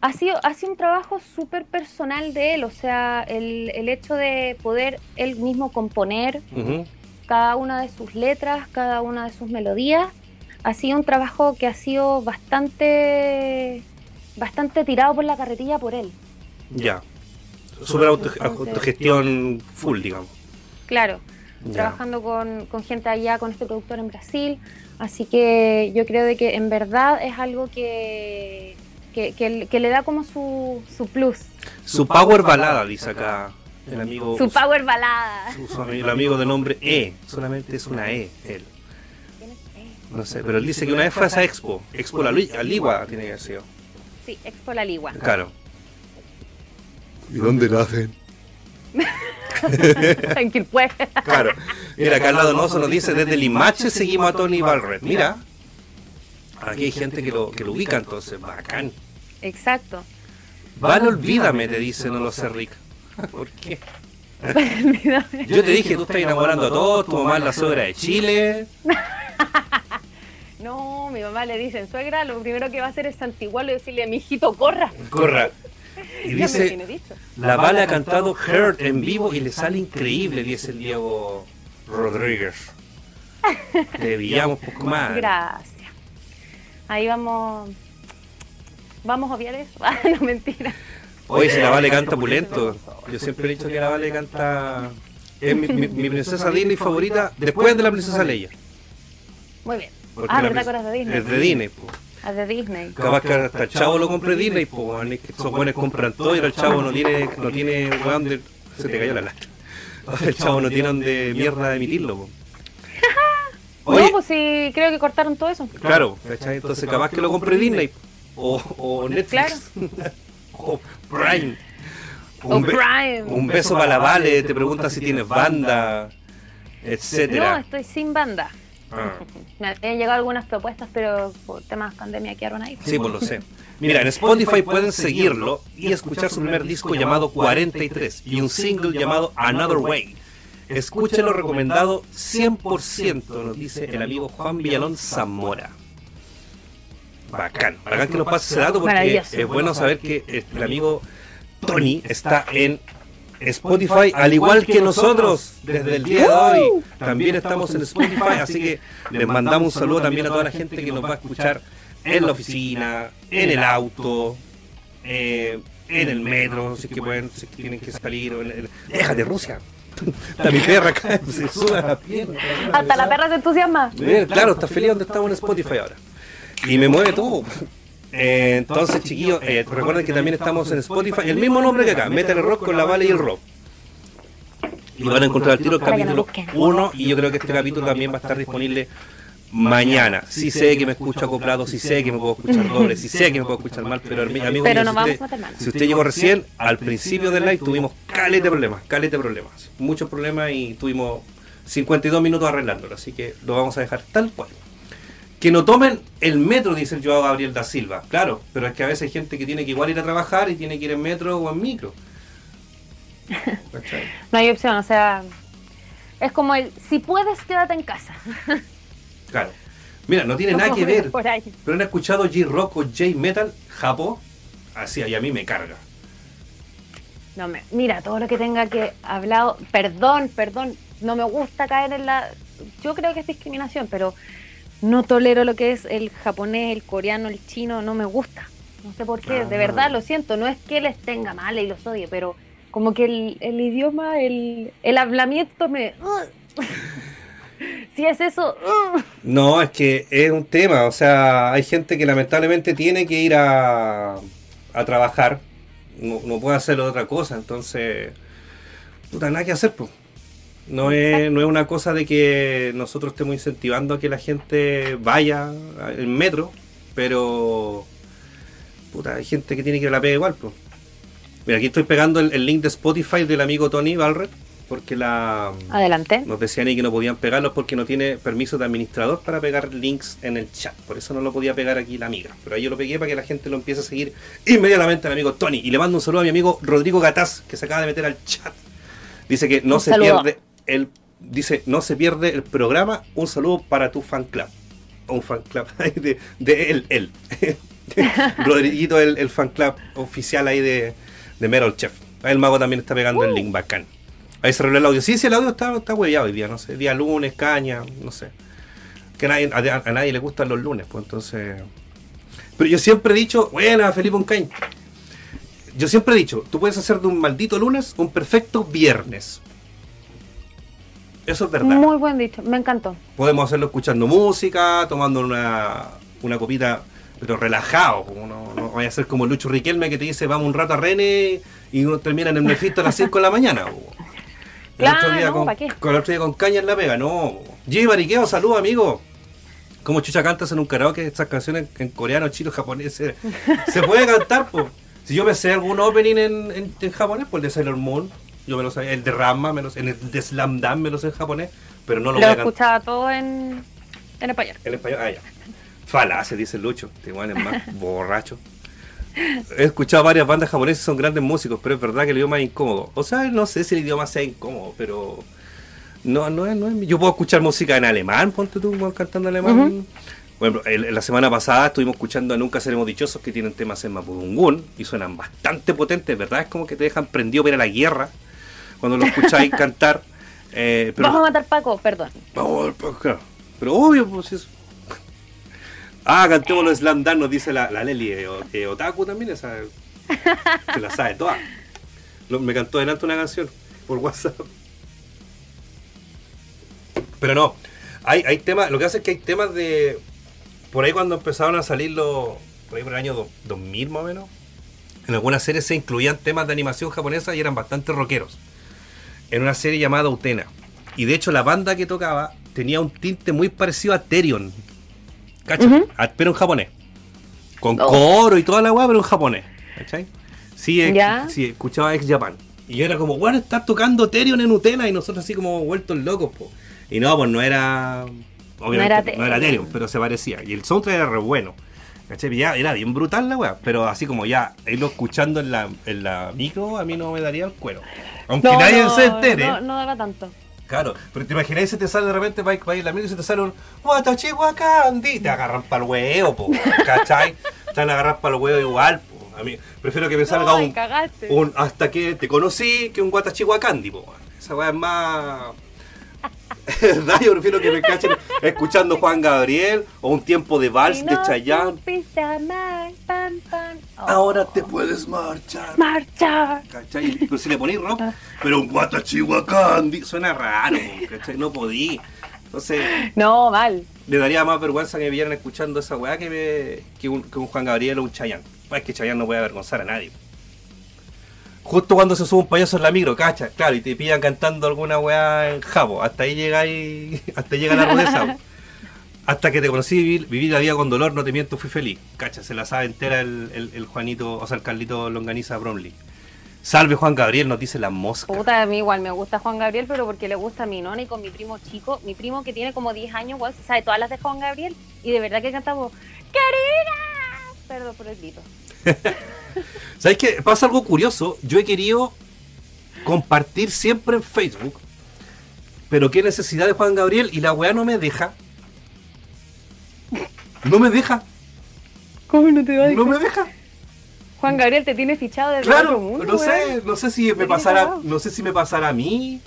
Ha sido, ha sido un trabajo súper personal de él, o sea, el, el hecho de poder él mismo componer cada una de sus letras, cada una de sus melodías, ha sido un trabajo que ha sido bastante, bastante tirado por la carretilla por él. ya. Auto- Entonces- autogestión full, digamos. Claro, Ya. trabajando con, con gente allá, con este productor en Brasil. Así que yo creo de que en verdad es algo que, que, que- que le da como su, su plus, Su power balada, dice acá el amigo. su power balada. su- su el amigo de nombre E. Solamente es una E, él. No sé, pero él dice que una vez fue a esa expo. Expo la Li- Aligua tiene que haber sido. Sí, Expo La Ligua. Claro. ¿Y dónde la hacen? [LAUGHS] en Quilpué. Claro. Mira, acá al lado Donoso nos dice, desde Limache seguimos a Tony Barrett. Mira. Aquí hay gente que lo, que lo ubica entonces. Bacán. Exacto. Vale, olvídame, te dice, no lo sé, Rick. ¿Por qué? Yo te dije, tú estás enamorando a todos, tu mamá es la suegra de Chile. [LAUGHS] No, mi mamá le dice, suegra, lo primero que va a hacer es santiguarlo y decirle, mi hijito, corra. Corra. [LAUGHS] Y dice, la Vale ha cantado Hurt en vivo y le sale increíble, dice el Diego Rodríguez. [LAUGHS] Te pillamos un poco más. Gracias. Ahí vamos. Vamos a obviar eso. [LAUGHS] Ah, no, mentira. Oye, si la Vale canta pulento. Yo siempre he dicho que la Vale canta. Es mi, mi- mi princesa Disney favorita después de la princesa Leia. Muy bien. Porque Ah, la ¿verdad que de Disney? Es de Disney, po. Ah, de Disney. Capaz que hasta el chavo lo compre Disney, pues es que esos buenos compran todo y ahora el chavo no tiene, no tiene weón de. Se te cayó la lata. [LAUGHS] El chavo no tiene donde mierda de emitirlo, po. Oye, No, pues sí, creo que cortaron todo eso. claro, ¿cachai? Entonces capaz que lo compre Disney o, o Netflix [LAUGHS] o Prime. O Un, be- Prime. un beso para la Vale, te pregunta si tienes banda, No, etcétera. estoy sin banda. Ah. [LAUGHS] Me habían llegado algunas propuestas, pero por temas de pandemia quedaron ahí. Sí, pues lo sé. [LAUGHS] Mira, en Spotify pueden seguirlo y escuchar su primer disco llamado 43 y un single llamado Another Way. Escúchenlo recomendado 100%, nos dice el amigo Juan Villalón Zamora. Bacán, bacán que nos pase ese dato porque es bueno saber que el amigo Tony está en Spotify al igual que nosotros desde el día de hoy. También estamos en Spotify, así que les mandamos un saludo también a toda la gente que nos va a escuchar en la oficina, en el auto, eh, en el metro, si es que pueden, si es que tienen que salir. o en el- Déjate Rusia. [LAUGHS] Está mi perra acá, se sube a la pierna. Hasta la perra se entusiasma. Mira, Claro, está feliz donde estamos en Spotify ahora. Y me mueve todo. Eh, entonces, chiquillos, eh, recuerden que también estamos en Spotify. El mismo nombre que acá, Metal Rock con la Vale y el Rock. Y van a encontrar el tiro el capítulo busquen. 1 y yo creo que este capítulo también va a estar disponible mañana. Sí sé que me escucho acoplado, sí sé que me puedo escuchar doble, sí sé que me puedo escuchar mal, pero ami- amigo Pero no si vamos usted- si usted llegó recién, al principio del live tuvimos calete de problemas, calete de problemas, muchos problemas y tuvimos 52 minutos arreglándolo, así que lo vamos a dejar tal cual. Que no tomen el metro, dice el Joao Gabriel da Silva. Claro, pero es que a veces hay gente que tiene que igual ir a trabajar y tiene que ir en metro o en micro. [LAUGHS] No hay opción, o sea, es como el, si puedes, quédate en casa. [LAUGHS] Claro. Mira, no tiene nada que ver. Por ahí. Pero han escuchado J-Rock o J-Metal, Japón, así, y a mí me carga. No me, mira, todo lo que tenga que hablado, perdón, perdón, no me gusta caer en la, yo creo que es discriminación, pero no tolero lo que es el japonés, el coreano, el chino, no me gusta. No sé por qué, Ah. de verdad lo siento, no es que les tenga mal y los odie, pero como que el, el idioma, el, el hablamiento me... [LAUGHS] si es eso... No, es que es un tema, o sea, hay gente que lamentablemente tiene que ir a, a trabajar, no, no puede hacerlo de otra cosa, entonces, puta, nada que hacer, pues. No es, no es una cosa de que nosotros estemos incentivando a que la gente vaya en metro, pero puta, hay gente que tiene que ir a la pega igual, pues. Mira, aquí estoy pegando el, link de Spotify del amigo Tony Valret, porque la Adelante. nos decían ahí que no podían pegarlos porque no tiene permiso de administrador para pegar links en el chat. Por eso no lo podía pegar aquí la amiga. Pero ahí yo lo pegué para que la gente lo empiece a seguir inmediatamente al amigo Tony. Y le mando un saludo a mi amigo Rodrigo Gataz, que se acaba de meter al chat. Dice que no Un se saludo. pierde el. Dice, no se pierde el programa. Un saludo para tu fan club. Un fan club [LAUGHS] de, de él, él. [LAUGHS] Rodriguito, el, el fan club oficial ahí de, de Meryl Chef. Ahí el mago también está pegando el link bacán. Ahí se arregló el audio. Sí, sí, el audio está, está hueveado hoy día, no sé. Día lunes, caña, no sé. Que a nadie, a, a nadie le gustan los lunes, pues entonces. Pero yo siempre he dicho, buena, Felipe Uncain. Yo siempre he dicho, tú puedes hacer de un maldito lunes un perfecto viernes. Eso es verdad. Muy buen dicho, me encantó. Podemos hacerlo escuchando música, tomando una, una copita, pero relajado. como No, no vaya a ser como Lucho Riquelme que te dice vamos un rato a René y uno termina en el Mephisto a las 5 de la mañana. Po. El Claro, otro día no, con, ¿pa' qué? con el otro día con caña en la pega, no. G Mariqueo, salud amigo. Como chucha cantas en un karaoke estas canciones en coreano, chino, japonés. Se, [LAUGHS] se puede cantar, pues. Si yo me sé algún opening en, en, en japonés, pues el de Sailor Moon, yo me lo sabía, el de Ramma, me lo sé, el de Slam Dunk me lo sé en japonés, pero no lo Lo, voy a cantar. escuchaba todo en, en español. En español, ah, ya. Falacia, dice Lucho. Este weón es más [LAUGHS] borracho. He escuchado varias bandas japonesas, son grandes músicos, pero es verdad que el idioma es incómodo. O sea, no sé si el idioma sea incómodo, pero. No, no es, no es- Yo puedo escuchar música en alemán, ponte tú cantando alemán. Bueno, el- la semana pasada estuvimos escuchando a Nunca Seremos Dichosos que tienen temas en Mapudungún y suenan bastante potentes, ¿verdad? Es como que te dejan prendido para la guerra cuando lo escucháis [LAUGHS] cantar. Eh, pero Vamos a matar Paco, perdón. Vamos a ver, pues, claro. Pero obvio, pues eso. Ah, cantémoslo Slam Dunk, nos dice la, la Leli. eh, Otaku también, esa. Se la sabe toda. Me cantó delante una canción por WhatsApp. Pero no, hay, hay temas, lo que hace es que hay temas de... Por ahí cuando empezaron a salir los... Por ahí por el año do- 2000 más o menos. En algunas series se incluían temas de animación japonesa y eran bastante rockeros. En una serie llamada Utena. Y de hecho la banda que tocaba tenía un tinte muy parecido a Terion. ¿Cachai? Ujú. A- Pero en japonés. Con Oh. coro y toda la weá, pero en japonés. ¿Cachai? Sí, sí, escuchaba ex Japan. Y yo era como, bueno, está tocando Terion en Utena y nosotros así como vueltos locos, po. Y no, pues no era. Obviamente, no era era, Therion. Terion, pero se parecía. Y el soundtrack era re bueno. ¿Cachai? Ya, era bien brutal la weá, pero así como ya, irlo escuchando en la, en la micro, a mí no me daría el cuero. Aunque No, nadie no, se entere. No, no daba tanto. Claro, pero te imagináis si te sale de repente, va a ir la micro y se te sale un Watachi Wakandi, te agarran para el huevo, po, ¿cachai? Te van a agarrar para el huevo igual, po. A mí, prefiero que me salga un, hasta que te conocí que un Watachi Wakandi, po. Esa weá es más. [LAUGHS] ¿Verdad? Yo prefiero que me cachen escuchando Juan Gabriel o un tiempo de vals Si de Chayanne. supiste amar, pan, pan. Oh, Ahora te puedes marchar. marchar. ¿Cachai? Pero si le ponéis rock, Ah. pero un Wakandi suena raro, ¿cachai? No podí. Entonces, No, mal. le daría más vergüenza que me vieran escuchando esa weá que, me, que, un, que un Juan Gabriel o un Chayanne. Es que Chayanne no puede avergonzar a nadie. Justo cuando se sube un payaso en la micro, cacha, claro, y te pillan cantando alguna weá en jabo. Hasta ahí llega [LAUGHS] ahí, hasta llega la rudeza. Hasta que te conocí vivir, vivir la vida con dolor, no te miento, fui feliz. Cacha, se la sabe entera el, el- el Juanito, o sea, el Carlito Longaniza Bromley. Salve Juan Gabriel, nos dice la mosca. Puta, a mí igual me gusta Juan Gabriel, pero porque le gusta a mi nona y con mi primo chico. Mi primo que tiene como 10 años, igual se sabe todas las de Juan Gabriel. Y de verdad que cantamos, ¡Querida! Perdón por el grito. [LAUGHS] ¿Sabes qué? Pasa algo curioso. Yo he querido compartir siempre en Facebook. Pero qué necesidad de Juan Gabriel y la weá no me deja. No me deja. ¿Cómo no te va No me deja. Juan Gabriel te tiene fichado desde otro Claro, mundo, no sé, no sé si me ¿De qué pasara, cagado? no sé si me pasara a mí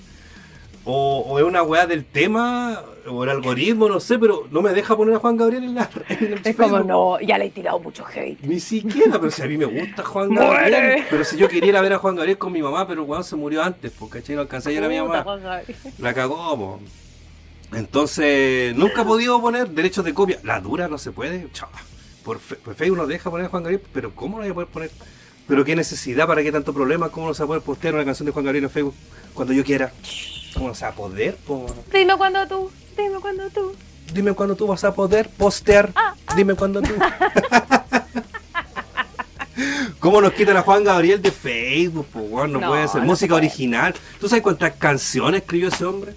o, o es una weá del tema o el algoritmo, no sé, pero no me deja poner a Juan Gabriel en, la, [LAUGHS] en el Es como, no, ya le he tirado mucho hate. Ni siquiera, pero si a mí me gusta Juan. Gabriel. Pero si yo quería ir a ver a Juan Gabriel con mi mamá, pero weón se murió antes, porque ¿cachai? no alcancé a ir a mi mamá. La cagó, po. Entonces, nunca he podido poner derechos de copia. La dura no se puede. Por, fe- por Facebook nos deja poner a Juan Gabriel, pero ¿cómo no voy a poder poner? Pero qué necesidad, para qué tanto problema, ¿cómo no se va a poder postear una canción de Juan Gabriel en Facebook cuando yo quiera? ¿Cómo no se va a poder? po? Dime cuándo tú, dime cuándo tú. Dime cuándo tú vas a poder postear. Ah, Dime cuándo tú. ¿Cómo nos quitan a Juan Gabriel de Facebook? no, No, puede ser. no Música puede. original. ¿Tú sabes cuántas canciones escribió ese hombre?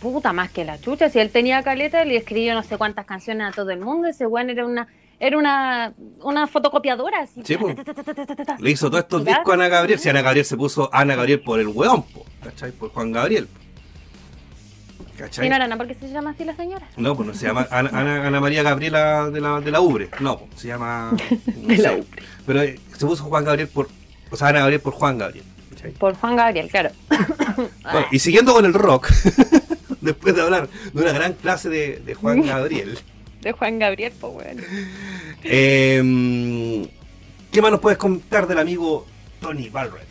Puta, más que la chucha. Si él tenía caleta, le escribió no sé cuántas canciones a todo el mundo. Ese weón era una, era una, una fotocopiadora. Así. Sí. Ta, ta, ta, ta. Le hizo todos estos discos a Ana Gabriel. Si Ana Gabriel se puso Ana Gabriel por el weón, po, ¿cachai? Por Juan Gabriel. ¿Cachai? Y no era nada porque se llama así la señora. No, pues no se llama Ana, Ana- Ana María Gabriela de la, de la Ubre. No, pues, se llama. [LAUGHS] no De la sé. Pero eh, se puso Juan Gabriel por. O sea, Ana Gabriel por Juan Gabriel. ¿cachai? Por Juan Gabriel, claro. [COUGHS] Bueno, y siguiendo con el rock, [LAUGHS] después de hablar de una gran clase de, de Juan [LAUGHS] Gabriel, De Juan Gabriel, pues weón. [LAUGHS] eh, ¿qué más nos puedes contar del amigo Tony Barrett?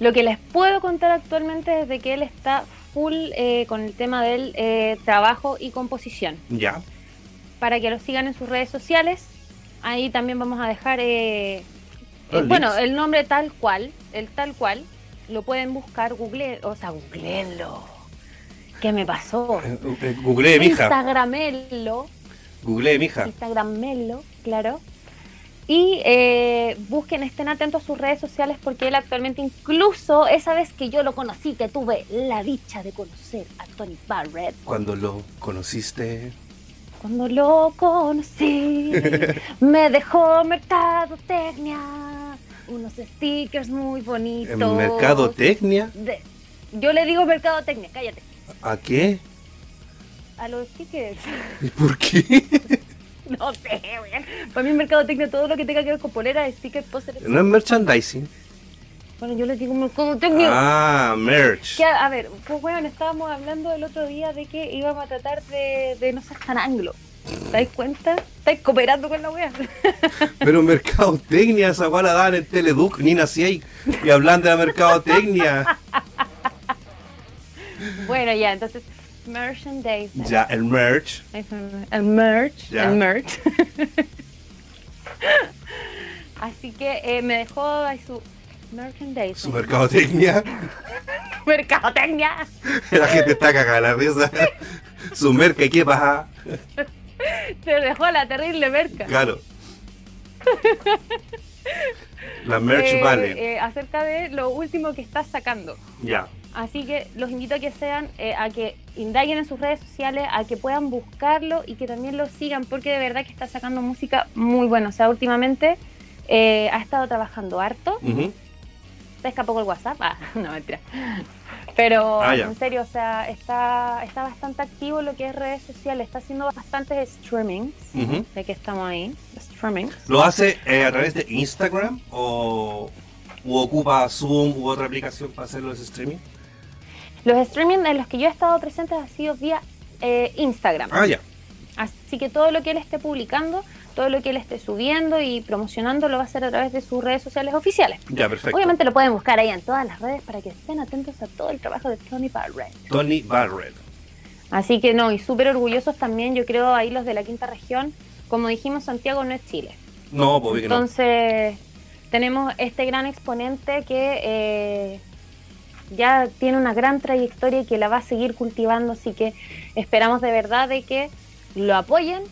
Lo que les puedo contar actualmente es de que él está full eh, con el tema del eh, trabajo y composición. Ya. Para que lo sigan en sus redes sociales. Ahí también vamos a dejar, eh, eh, bueno, el nombre tal cual, el tal cual, lo pueden buscar, google, o sea, googleenlo. ¿Qué me pasó? Eh, Googleé, mija. Instagramelo, Googleé, mija. Instagramelo, claro. Y eh, busquen, estén atentos a sus redes sociales porque él actualmente, incluso esa vez que yo lo conocí, que tuve la dicha de conocer a Tony Barrett, Cuando lo conociste. cuando lo conocí, me dejó mercadotecnia, unos stickers muy bonitos. En Mercadotecnia. De- yo le digo mercadotecnia, cállate. ¿A qué? A los stickers. ¿Y por qué? [LAUGHS] No sé, weón. Para mí mercadotecnia, todo lo que tenga que ver con polera, stickers, pósteres. No es merchandising. Bueno, yo les digo mercadotecnia. Ah, merch. Que, a ver, pues weón, estábamos hablando el otro día de que íbamos a tratar de, de no ser tan anglo. ¿Te das cuenta? Estáis cooperando con la wea. [LAUGHS] Pero mercadotecnia, esa weá la dan en Teleduc, ni nací ahí. Y hablan de la mercadotecnia. [LAUGHS] bueno, ya, entonces, merchandising. Ya, el merch. El merch, Ya. el merch. [LAUGHS] Así que eh, me dejó ahí su merchandising. Su mercadotecnia. [LAUGHS] Mercadotecnia. La gente está cagada la risa. [LAUGHS] Su merca, ¿y qué pasa? Te dejó la terrible merca. Claro. La merch Eh, vale. eh, acerca de lo último que estás sacando. Ya. Así que los invito a que sean, eh, a que indaguen en sus redes sociales, a que puedan buscarlo y que también lo sigan, porque de verdad que está sacando música muy buena. O sea, últimamente eh, ha estado trabajando harto. Ujú. Se escapó el WhatsApp. Ah, [LAUGHS] no, mentira. Pero Ah, en serio, o sea, está, está bastante activo lo que es redes sociales, está haciendo bastantes streamings, Ujú. de que estamos ahí, streamings. ¿Lo hace eh, a través de Instagram o u ocupa Zoom u otra aplicación para hacer los streaming? Los streamings en los que yo he estado presente ha sido vía eh, Instagram. Ah, ya. Así que todo lo que él esté publicando, todo lo que él esté subiendo y promocionando lo va a hacer a través de sus redes sociales oficiales. Ya, perfecto. Obviamente lo pueden buscar ahí en todas las redes para que estén atentos a todo el trabajo de Tony Barrett. Tony Barrett. Así que no, y súper orgullosos también, yo creo, ahí los de la quinta región. Como dijimos, Santiago no es Chile. No, pues que no. Entonces, tenemos este gran exponente que eh, ya tiene una gran trayectoria y que la va a seguir cultivando, así que esperamos de verdad de que lo apoyen,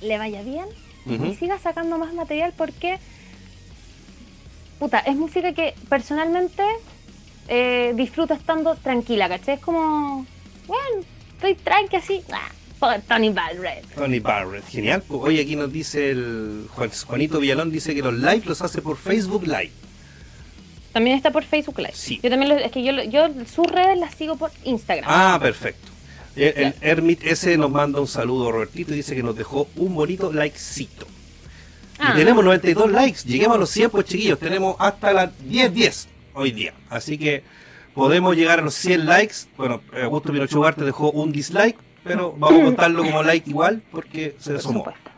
le vaya bien y siga sacando más material porque, puta, es música que personalmente eh, disfruto estando tranquila, ¿cachai? Es como, bueno, estoy tranqui así, ah, por Tony Barrett. Tony Barrett, genial. Oye, aquí nos dice el Juan- Juanito Villalón, dice que los live los hace por Facebook Live. También está por Facebook Live. Sí. Yo también, lo- es que yo, yo sus redes las sigo por Instagram. Ah, perfecto. El, el Ya. Hermit ese nos manda un saludo, Robertito, y dice que nos dejó un bonito likecito. Ah. Y tenemos 92 likes, lleguemos a los 100, pues chiquillos, tenemos hasta las 10-10 hoy día. Así que podemos llegar a los 100 likes. Bueno, Augusto Pinocho Ugarte dejó un dislike, pero vamos a contarlo como like igual porque se le por sumó. supuesto.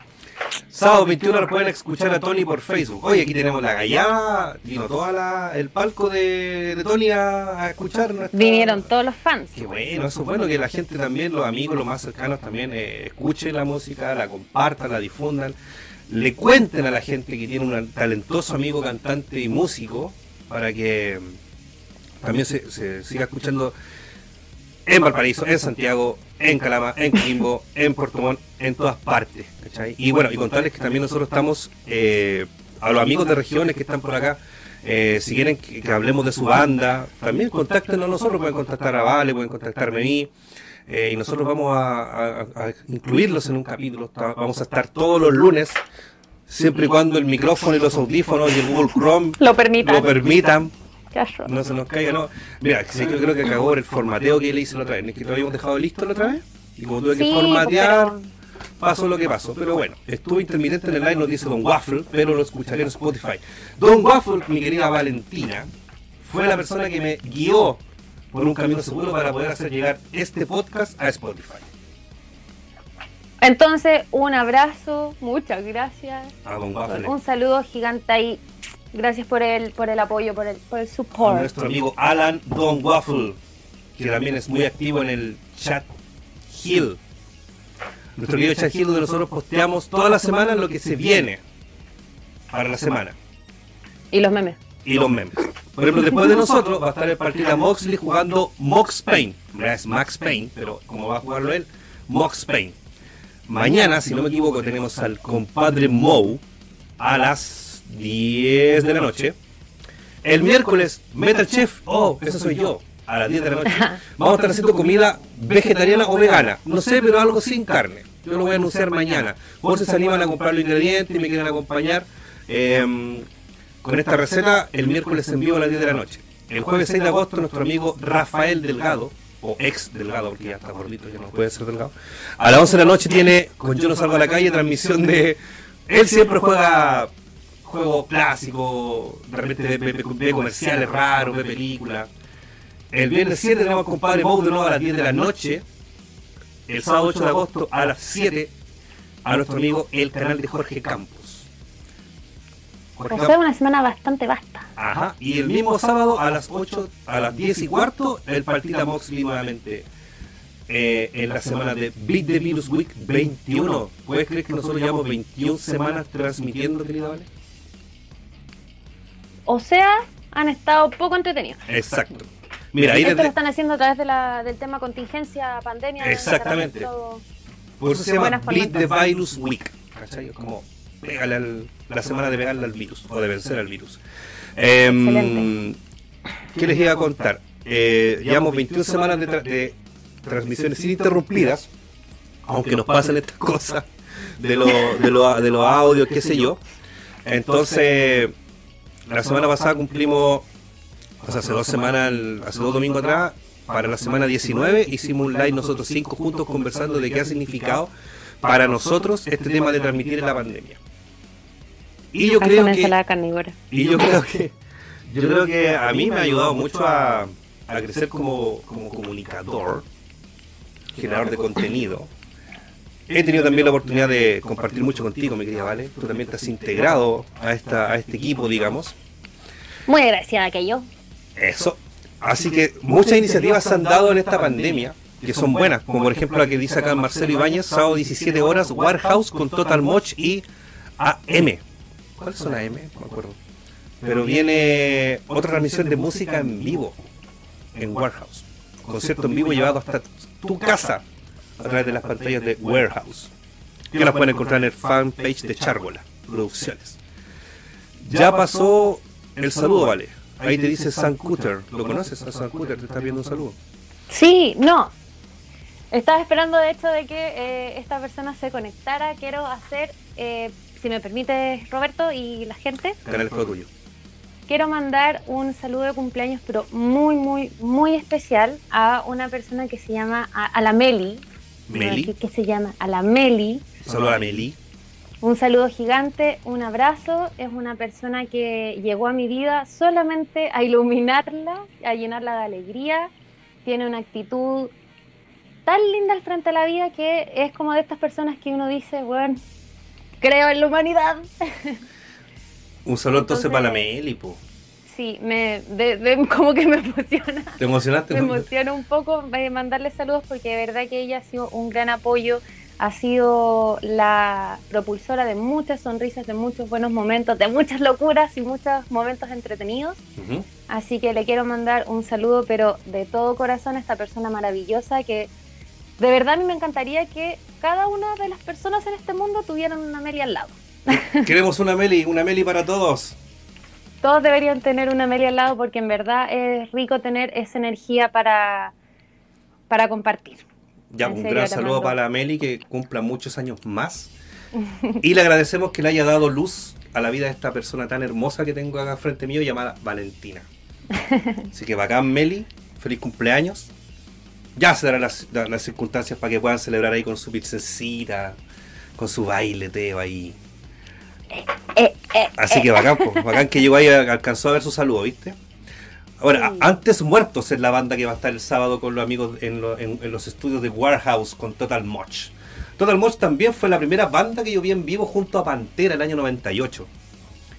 Sábado 21 lo pueden escuchar a Tony por Facebook. Oye, aquí tenemos la gallada, vino todo el palco de, de Tony a, a escuchar. nuestra- Vinieron todos los fans. Qué bueno, eso es bueno que la gente también, los amigos, los más cercanos también eh, escuchen la música, la compartan, la difundan, le cuenten a la gente que tiene un talentoso amigo cantante y músico para que mm, también se, se siga escuchando en Valparaíso, en Santiago, en Calama, en Quimbo, en Puerto Montt, en todas partes. ¿cachai? Y bueno, y contarles que también nosotros estamos, eh, a los amigos de regiones que están por acá, eh, si quieren que, que hablemos de su banda, también contáctenos a nosotros, pueden contactar a Vale, pueden contactarme a mí, eh, y nosotros vamos a, a- a incluirlos en un capítulo. Vamos a estar todos los lunes, siempre y cuando el micrófono y los audífonos y el Google Chrome Lo permitan. lo permitan. No se nos caiga, no. Mira, sí, yo creo que cagó por el formateo que le hice la otra vez. Es que lo habíamos dejado listo la otra vez. Y como tuve que Sí, formatear, pasó lo que pasó. Pero bueno, estuvo intermitente en el live, nos dice Don Waffle, pero lo escucharé en Spotify. Don Waffle, mi querida Valentina, fue la persona que me guió por un camino seguro para poder hacer llegar este podcast a Spotify. Entonces, un abrazo, muchas gracias. A Don Waffle. Un saludo gigante ahí. Gracias por el, por el apoyo, por el, por el a support. nuestro amigo Alan Don Waffle, que también es muy activo en el chat Hill. Nuestro querido chat Hill, donde nosotros posteamos toda la semana lo que se viene para la semana Y los memes. y los memes. Por ejemplo, después de nosotros va a estar el partida Moxley jugando Mox Payne. No es Max Payne, pero como va a jugarlo él, Mox Payne. Mañana, si no me equivoco, tenemos al compadre Moe a las 10 de la noche. El miércoles, Metal Chef, oh, ese soy yo, a las 10 de la noche. Vamos a estar haciendo comida vegetariana o vegana. No sé, pero algo sin carne. Yo lo voy a anunciar mañana. Por si se animan a comprar los ingredientes y me quieren acompañar eh, con esta receta, el miércoles en vivo a las 10 de la noche. El jueves 6 de agosto, nuestro amigo Rafael Delgado, o ex Delgado, porque ya está gordito, ya no puede ser Delgado, a las 11 de la noche tiene, con Yo no salgo a la calle, transmisión de... Él siempre juega juegos clásicos, de repente ve, comerciales raros, ve películas. El viernes 7 tenemos compadre Bow de nuevo a las 10 de la noche. el sábado 8 de agosto a las 7 a nuestro amigo el canal de Jorge Campos. Jorge sea, una semana bastante vasta. Ajá, y el mismo sábado a las 8, a las 10 y cuarto, el Partida Moxley nuevamente. Eh, en la semana de Beat the Virus Week 21. ¿Puedes creer que nosotros llevamos 21 semanas transmitiendo, querida Vale? O sea, han estado poco entretenidos. Exacto. Mira, ahí Esto lo están haciendo a través de la, del tema contingencia, pandemia. Exactamente. Por eso se llama Beat the Virus Week. ¿Cachai? Como pégale la semana de pegarle al virus o de vencer al virus. Eh, ¿Qué les iba a contar? Eh, llevamos 21 semanas de, de transmisiones ininterrumpidas, aunque nos pasen estas cosas de, lo, de, lo, de los audios, qué sé yo. Entonces, la semana pasada cumplimos, o sea, hace dos semanas, hace dos domingos atrás, para la semana 19 hicimos un live nosotros cinco juntos conversando de qué ha significado para nosotros este tema de transmitir en la pandemia. Y yo creo que y yo creo que yo creo que a mí me ha ayudado mucho a, a crecer como, como comunicador generador de contenido. He tenido también la oportunidad de compartir mucho contigo, mi querida Vale. Tú también te has integrado a, esta, a este equipo, digamos. Muy agradecida que yo. Eso. Así que muchas iniciativas se han dado en esta pandemia que son buenas, como por ejemplo la que dice acá Marcelo Ibáñez, sábado 17 horas, Warehouse con Total Moch y AM. ¿Cuáles son AM? No me acuerdo. Pero viene otra transmisión de música en vivo en Warehouse. Concierto en vivo llevado hasta tu casa a través de las pantallas de Warehouse, que las pueden encontrar en el fanpage de Chargola Producciones. Ya pasó el saludo, vale. Ahí te dice San Cutter. ¿Lo conoces a San Cutter? ¿Te está viendo un saludo? Sí, no. Estaba esperando de hecho de que eh, esta persona se conectara. Quiero hacer, eh, si me permite Roberto y la gente. Canal tuyo quiero mandar un saludo de cumpleaños, pero muy, muy, muy especial a una persona que se llama, a, la Meli. ¿Meli? Que, se llama a la Meli. Saludo a la Meli. Un saludo gigante, un abrazo. Es una persona que llegó a mi vida solamente a iluminarla, a llenarla de alegría. Tiene una actitud tan linda al frente de la vida que es como de estas personas que uno dice, bueno, creo en la humanidad. [LAUGHS] Un saludo entonces, para la Meli, po. Sí, me, [LAUGHS] como que me emociona. ¿Te emocionaste? Me emociona un poco eh, mandarle saludos porque de verdad que ella ha sido un gran apoyo, ha sido la propulsora de muchas sonrisas, de muchos buenos momentos, de muchas locuras y muchos momentos entretenidos. Así que le quiero mandar un saludo, pero de todo corazón a esta persona maravillosa que de verdad a mí me encantaría que cada una de las personas en este mundo tuvieran una Meli al lado. Queremos una Meli, una Meli para todos. Todos deberían tener una Meli al lado porque en verdad es rico tener esa energía para, para compartir. Ya, un gran saludo para la Meli que cumpla muchos años más. Y le agradecemos que le haya dado luz a la vida de esta persona tan hermosa que tengo acá frente mío llamada Valentina. Así que bacán Meli, feliz cumpleaños. Ya se darán las, circunstancias para que puedan celebrar ahí con su pizzecita, con su baile, teo ahí. Eh, eh, Así que eh. bacán, bacán que llegó ahí, [LAUGHS] alcanzó a ver su saludo, ¿viste? Ahora, antes muertos es la banda que va a estar el sábado con los amigos en, los estudios de Warehouse con Total Moch. Total Moch también fue la primera banda que yo vi en vivo junto a Pantera el año 98.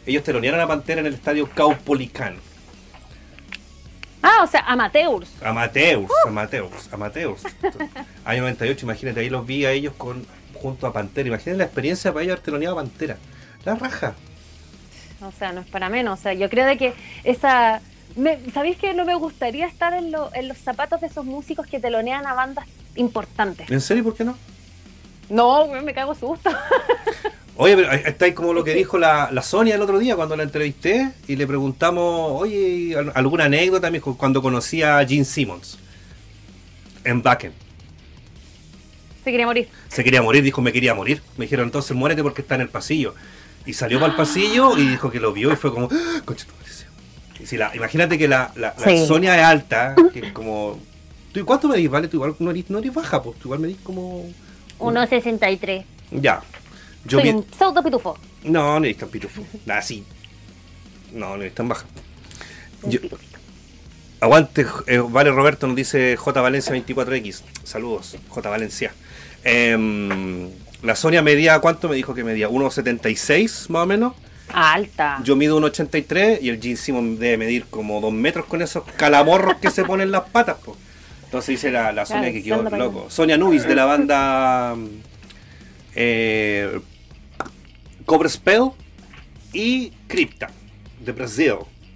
Ellos telonearon a Pantera en el estadio Caupolicán. Ah, o sea, amateurs. Amateurs, uh. amateurs, amateurs. año 98, imagínate, ahí los vi a ellos con junto a Pantera. Imagínate la experiencia para ellos haber teloneado a Pantera. La raja. O sea, no es para menos. O sea, yo creo de que esa. ¿Sabéis que no me gustaría estar en, en los zapatos de esos músicos que telonean a bandas importantes? ¿En serio? ¿Por qué no? No, me cago susto. [LAUGHS] Oye, pero está ahí como lo que dijo la, la, Sonia el otro día cuando la entrevisté y le preguntamos, oye, alguna anécdota cuando conocí a Gene Simmons en Backen. Se quería morir. Se quería morir, dijo, me quería morir. Me dijeron, entonces muérete porque está en el pasillo. Y salió para el pasillo y dijo que lo vio y fue como, ¡Ah! si la, imagínate que la, la, Sonia es alta, que es como... ¿Tú cuánto medís, vale? Tú igual no eres, no eres baja, pues tú igual medís como... 1,63. Ya. Yo Soy un pseudo pitufo. No, no eres tan pitufo. Nada, sí. No, no eres tan baja. Yo... Aguante, eh, vale Roberto, nos dice J Valencia 24X. Saludos, J Valencia. Em, la Sonia medía, ¿cuánto me dijo que medía? 1,76 más o menos. Alta. Yo mido 1,83 y el Gene Simon debe medir como 2 metros con esos calamorros que se ponen en las patas. po. Entonces dice la, la Sonia Claro, que quedó loco. Sonia Nubis de la banda eh, Cobra Spell y Crypta de Brasil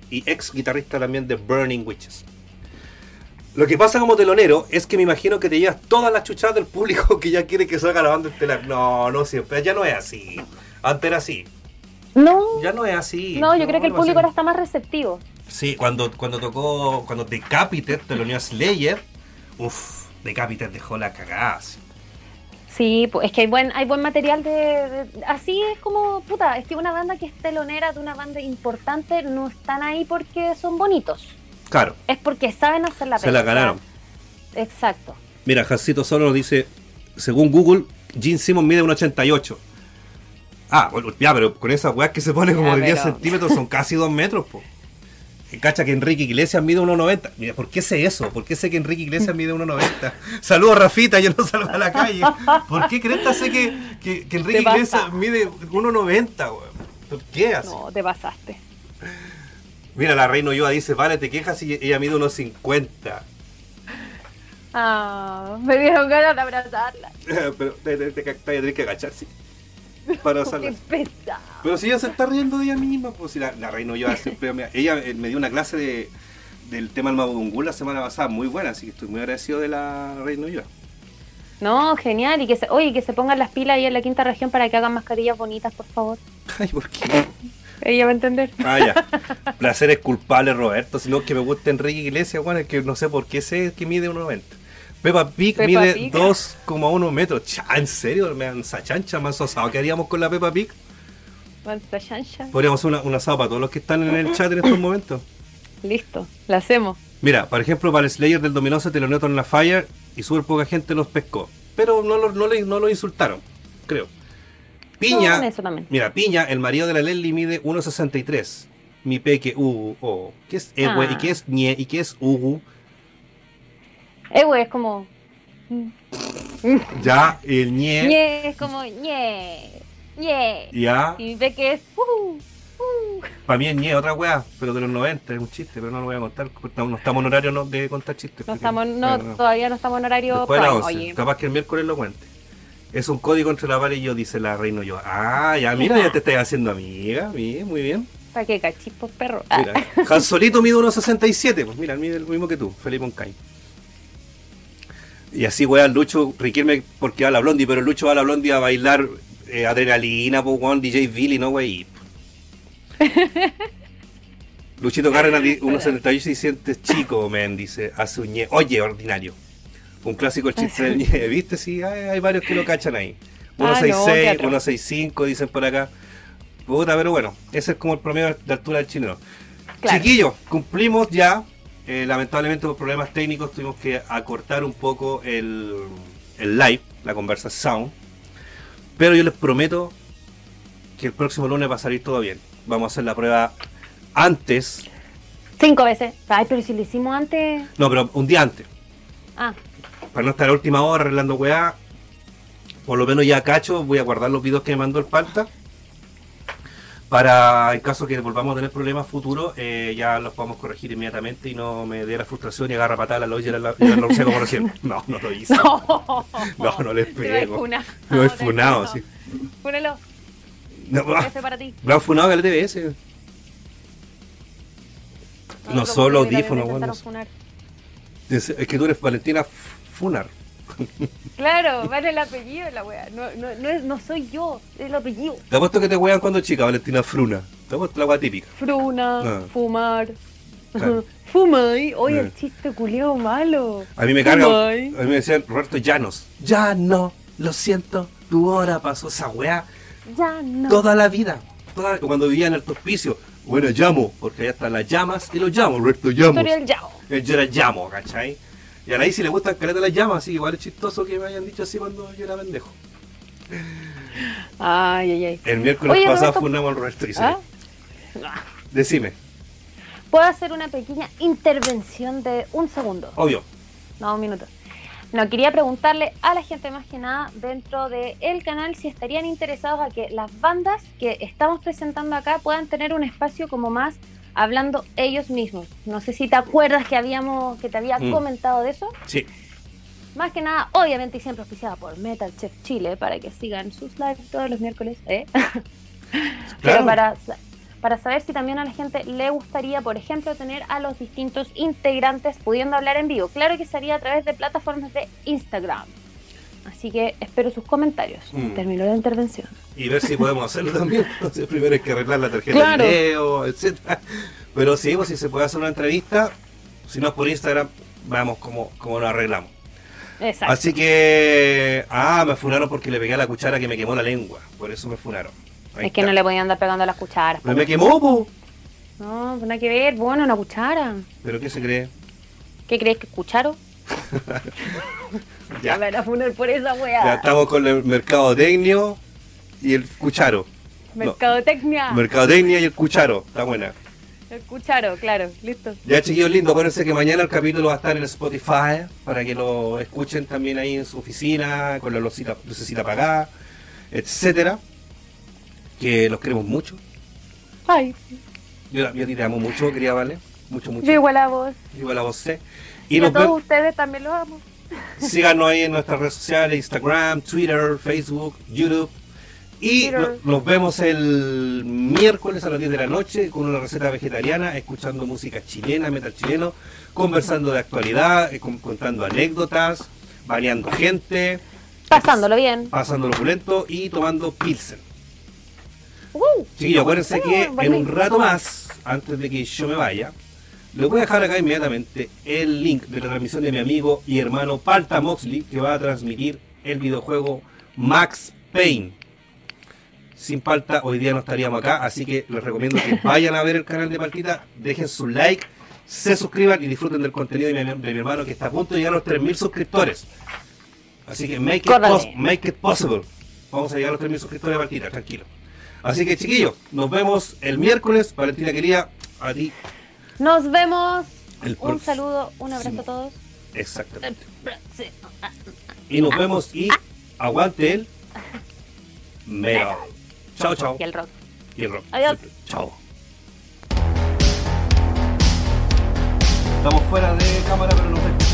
y ex guitarrista también de Burning Witches. Lo que pasa como telonero es que me imagino que te llevas todas las chuchadas del público [LAUGHS] que ya quiere que salga la banda estelar. No, no siempre, ya no es así. Antes era así. No, Ya no es así. no, yo creo que el público ahora está más receptivo. Sí, cuando, cuando tocó, cuando Decapitated te lo unió a Slayer, uff, Decapitated dejó la cagada. Sí, pues es que hay buen, hay buen material de, de- Así es como, puta, es que una banda que es telonera de una banda importante no están ahí porque son bonitos. Claro, Es porque saben hacer la se pega. la ganaron. Exacto. Mira, Jancito solo nos dice, según Google, Gene Simmons mide un 88. Ah, bueno, ya, pero con esas weas que se pone como Ya, de 10 pero- centímetros son casi 2 metros, po. [LAUGHS] Cacha que Enrique Iglesias mide 1,90. Mira, ¿por qué sé eso? ¿Por qué sé que Enrique Iglesias mide 1,90? [LAUGHS] Saludos, Rafita, yo no salgo a la calle. [LAUGHS] ¿Por qué cresta sé que, que, que Enrique. Iglesias mide 1,90, weón? ¿Por qué así? No, te pasaste. Mira, la Reina Ulloa dice, vale, te quejas y ella mide 1,50. Ah, me dieron ganas de abrazarla. [LAUGHS] pero te, te, te, te tenés que agachar, sí. Para [LAUGHS] pesado. Pero si ella se está riendo de ella misma, pues si la, la reina yo siempre me- ella eh, me dio una clase de, del tema del Mabudungún la semana pasada, muy buena, así que estoy muy agradecido de la reina yo. No, genial. Y que se, oye, que se pongan las pilas ahí en la quinta región para que hagan mascarillas bonitas, por favor. [LAUGHS] Ay, ¿por qué? Ella va a entender. Ah, ya. [LAUGHS] Placer es culpable, Roberto, sino que me gusta Enrique Iglesias, bueno, es que no sé por qué sé que mide 1,90. Peppa Pig Peppa mide Pig. 2,1 metros. Cha, ¿En serio? ¿Me dan esa chancha más asado? ¿Qué haríamos con la Peppa Pig? Mansa chancha. Podríamos hacer una, un asado para todos los que están en el [CLEARS THROAT] chat en estos momentos. Listo, la hacemos. Mira, por ejemplo, para el Slayer del Dominó se te lo notó en la Fire y súper poca gente los pescó. Pero no lo, no le- no lo insultaron, creo. Piña, No, mira, Piña, el marido de la Leslie mide 1.63. Mi peque, Ugu, oh. ¿Qué es Ewe? Ah. ¿Y qué es Nie? ¿Y qué es Ugu? Güey, es como. Ya, el Nie. [LAUGHS] ñe, es como ñe. ñe. Ya, Y ve que es. Uh, uh. para mí es Nie, otra weá, pero de los 90, es un chiste, pero no lo voy a contar. No, estamos en horario no- de contar chistes. No estamos, no, todavía no estamos en horario Después de prime. 11. Oye, Capaz que el miércoles lo cuente. Es un código entre la pared y yo, dice la reina yo. Ah, ya, mira, ya te estás haciendo amiga. Bien, muy bien. para que cachipos perro. Ah, Mira, Han Solito mide 1.67. Pues mira, mide lo mismo que tú, Felipe Oncay. Y así, weón, Lucho requiere porque va a la Blondie, pero Lucho va a la Blondie a bailar eh, adrenalina, pues, weón, DJ Billy, no, wey. [LAUGHS] Luchito Cárdenas, di- 1.78 y sientes chico, men, dice, hace un. Oye, ordinario. Un clásico el chiste del ñe, ¿viste? Sí, hay, hay varios que lo cachan ahí. Ah, no, 1.66, qué atroz. 1.65, dicen por acá. Puta, pero bueno, ese es como el promedio de altura del chileno. Claro. Chiquillos, cumplimos ya. Eh, lamentablemente por problemas técnicos tuvimos que acortar un poco el, el live, la conversación. Pero yo les prometo que el próximo lunes va a salir todo bien. Vamos a hacer la prueba antes. Cinco veces. Ay, pero si lo hicimos antes. No, pero un día antes. Ah, Para no estar a última hora arreglando weá. Por lo menos ya cacho, voy a guardar los videos que me mandó el Palta. Para en caso que volvamos a tener problemas futuros, eh, ya los podamos corregir inmediatamente y no me dé la frustración y agarra patada a la y la, la como recién. [LAUGHS] No, no lo hice. no. No, no les pego. No he funado, sí. Fúnelo. No, ah, para ti. me han funado que el TBS. No, solo audífonos, bueno. es que tú eres Valentina Funar. Claro, vale el apellido de la wea. No, no, no, es- no soy yo, es el apellido. Te apuesto que te wean cuando chica, Valentina Fruna. Te apuesto la weá típica. Fruna, Ah. fumar. Claro. [LAUGHS] Fumay. Oye, Eh. el chiste culeo malo. A mí me carga. A mí me decían Roberto Llanos. Ya no, lo siento, tu hora pasó esa weá Ya no. toda la vida. Toda- cuando vivía en el hospicio. Bueno, llamo, porque allá están las llamas y los llamo, Roberto del Yao. Eh, Yo era llamo, ¿cachai? Y a la sí le gustan caleta las llamas, así que igual es chistoso que me hayan dicho así cuando yo era pendejo. Ay, ay, ay. El miércoles Oye, pasado Roberto- fundamos al Roberto y ¿Ah? decime. ¿Puedo hacer una pequeña intervención de un segundo? Obvio. No, un minuto. No, quería preguntarle a la gente más que nada dentro del el canal si estarían interesados a que las bandas que estamos presentando acá puedan tener un espacio como más hablando ellos mismos. No sé si te acuerdas que habíamos que te había Mm. comentado de eso. Sí. Más que nada, obviamente y siempre auspiciada por Metal Chef Chile para que sigan sus lives todos los miércoles. ¿eh? [LAUGHS] Pero Claro. para, para saber si también a la gente le gustaría, por ejemplo, tener a los distintos integrantes pudiendo hablar en vivo. Claro que sería a través de plataformas de Instagram. Así que espero sus comentarios. Mm. Terminó la intervención. y ver si podemos hacerlo también. [LAUGHS] Entonces primero hay que arreglar la tarjeta Claro. de video, etcétera. Pero sí, pues si se puede hacer una entrevista, si no es por Instagram, vamos como, como lo arreglamos. Exacto. Así que, ah, me funaron porque le pegué a la cuchara que me quemó la lengua, por eso me funaron. Ahí es que no le podían andar pegando a las cucharas. Pero me quemó, po. No, pues nada que ver. Bueno, una cuchara. ¿Pero qué se cree? ¿Qué crees que es cucharo? [LAUGHS] [LAUGHS] Ya, Me van a funar por esa ya weá. estamos con el mercadotecnio y el cucharo. No, Mercadotecnia. mercadotecnia y el cucharo, está buena. El cucharo, claro. Listo. Ya chiquillos lindos, acuérdense que mañana el capítulo va a estar en Spotify para que lo escuchen también ahí en su oficina, con la lucecita, lucecita apagada, etcétera. Que los queremos mucho. Ay, Yo, yo te amo mucho, quería Vale. Mucho, mucho. yo igual a vos. Igual a vos, sé. Y, Y a nos todos ustedes también los amo. Síganos ahí en nuestras redes sociales, Instagram, Twitter, Facebook, YouTube. Y no- nos vemos el miércoles a las 10 de la noche con una receta vegetariana, escuchando música chilena, metal chileno, conversando de actualidad, eh, con- contando anécdotas, baneando gente, Pasándolo bien. pasando lo opulento y tomando pilsen. Uh, Chiquillos, acuérdense que Ah, en un rato más, antes de que yo me vaya, les voy a dejar acá inmediatamente el link de la transmisión de mi amigo y hermano Palta Moxley, que va a transmitir el videojuego Max Payne. Sin Palta, hoy día no estaríamos acá, así que les recomiendo que [LAUGHS] vayan a ver el canal de Paltita, dejen su like, se suscriban y disfruten del contenido de mi, de mi hermano que está a punto de llegar a los 3.000 suscriptores. Así que make it, Córrale. pos- make it possible. Vamos a llegar a los 3.000 suscriptores de Paltita, tranquilo. Así que chiquillos, nos vemos el miércoles. Valentina quería a ti. Nos vemos. El Un saludo, un abrazo a todos. Exactamente. Sí. Y nos vemos y aguante el metal. Chao, chao. Y el rock. Y el rock. Adiós. Chao. Estamos fuera de cámara, pero nos escuchan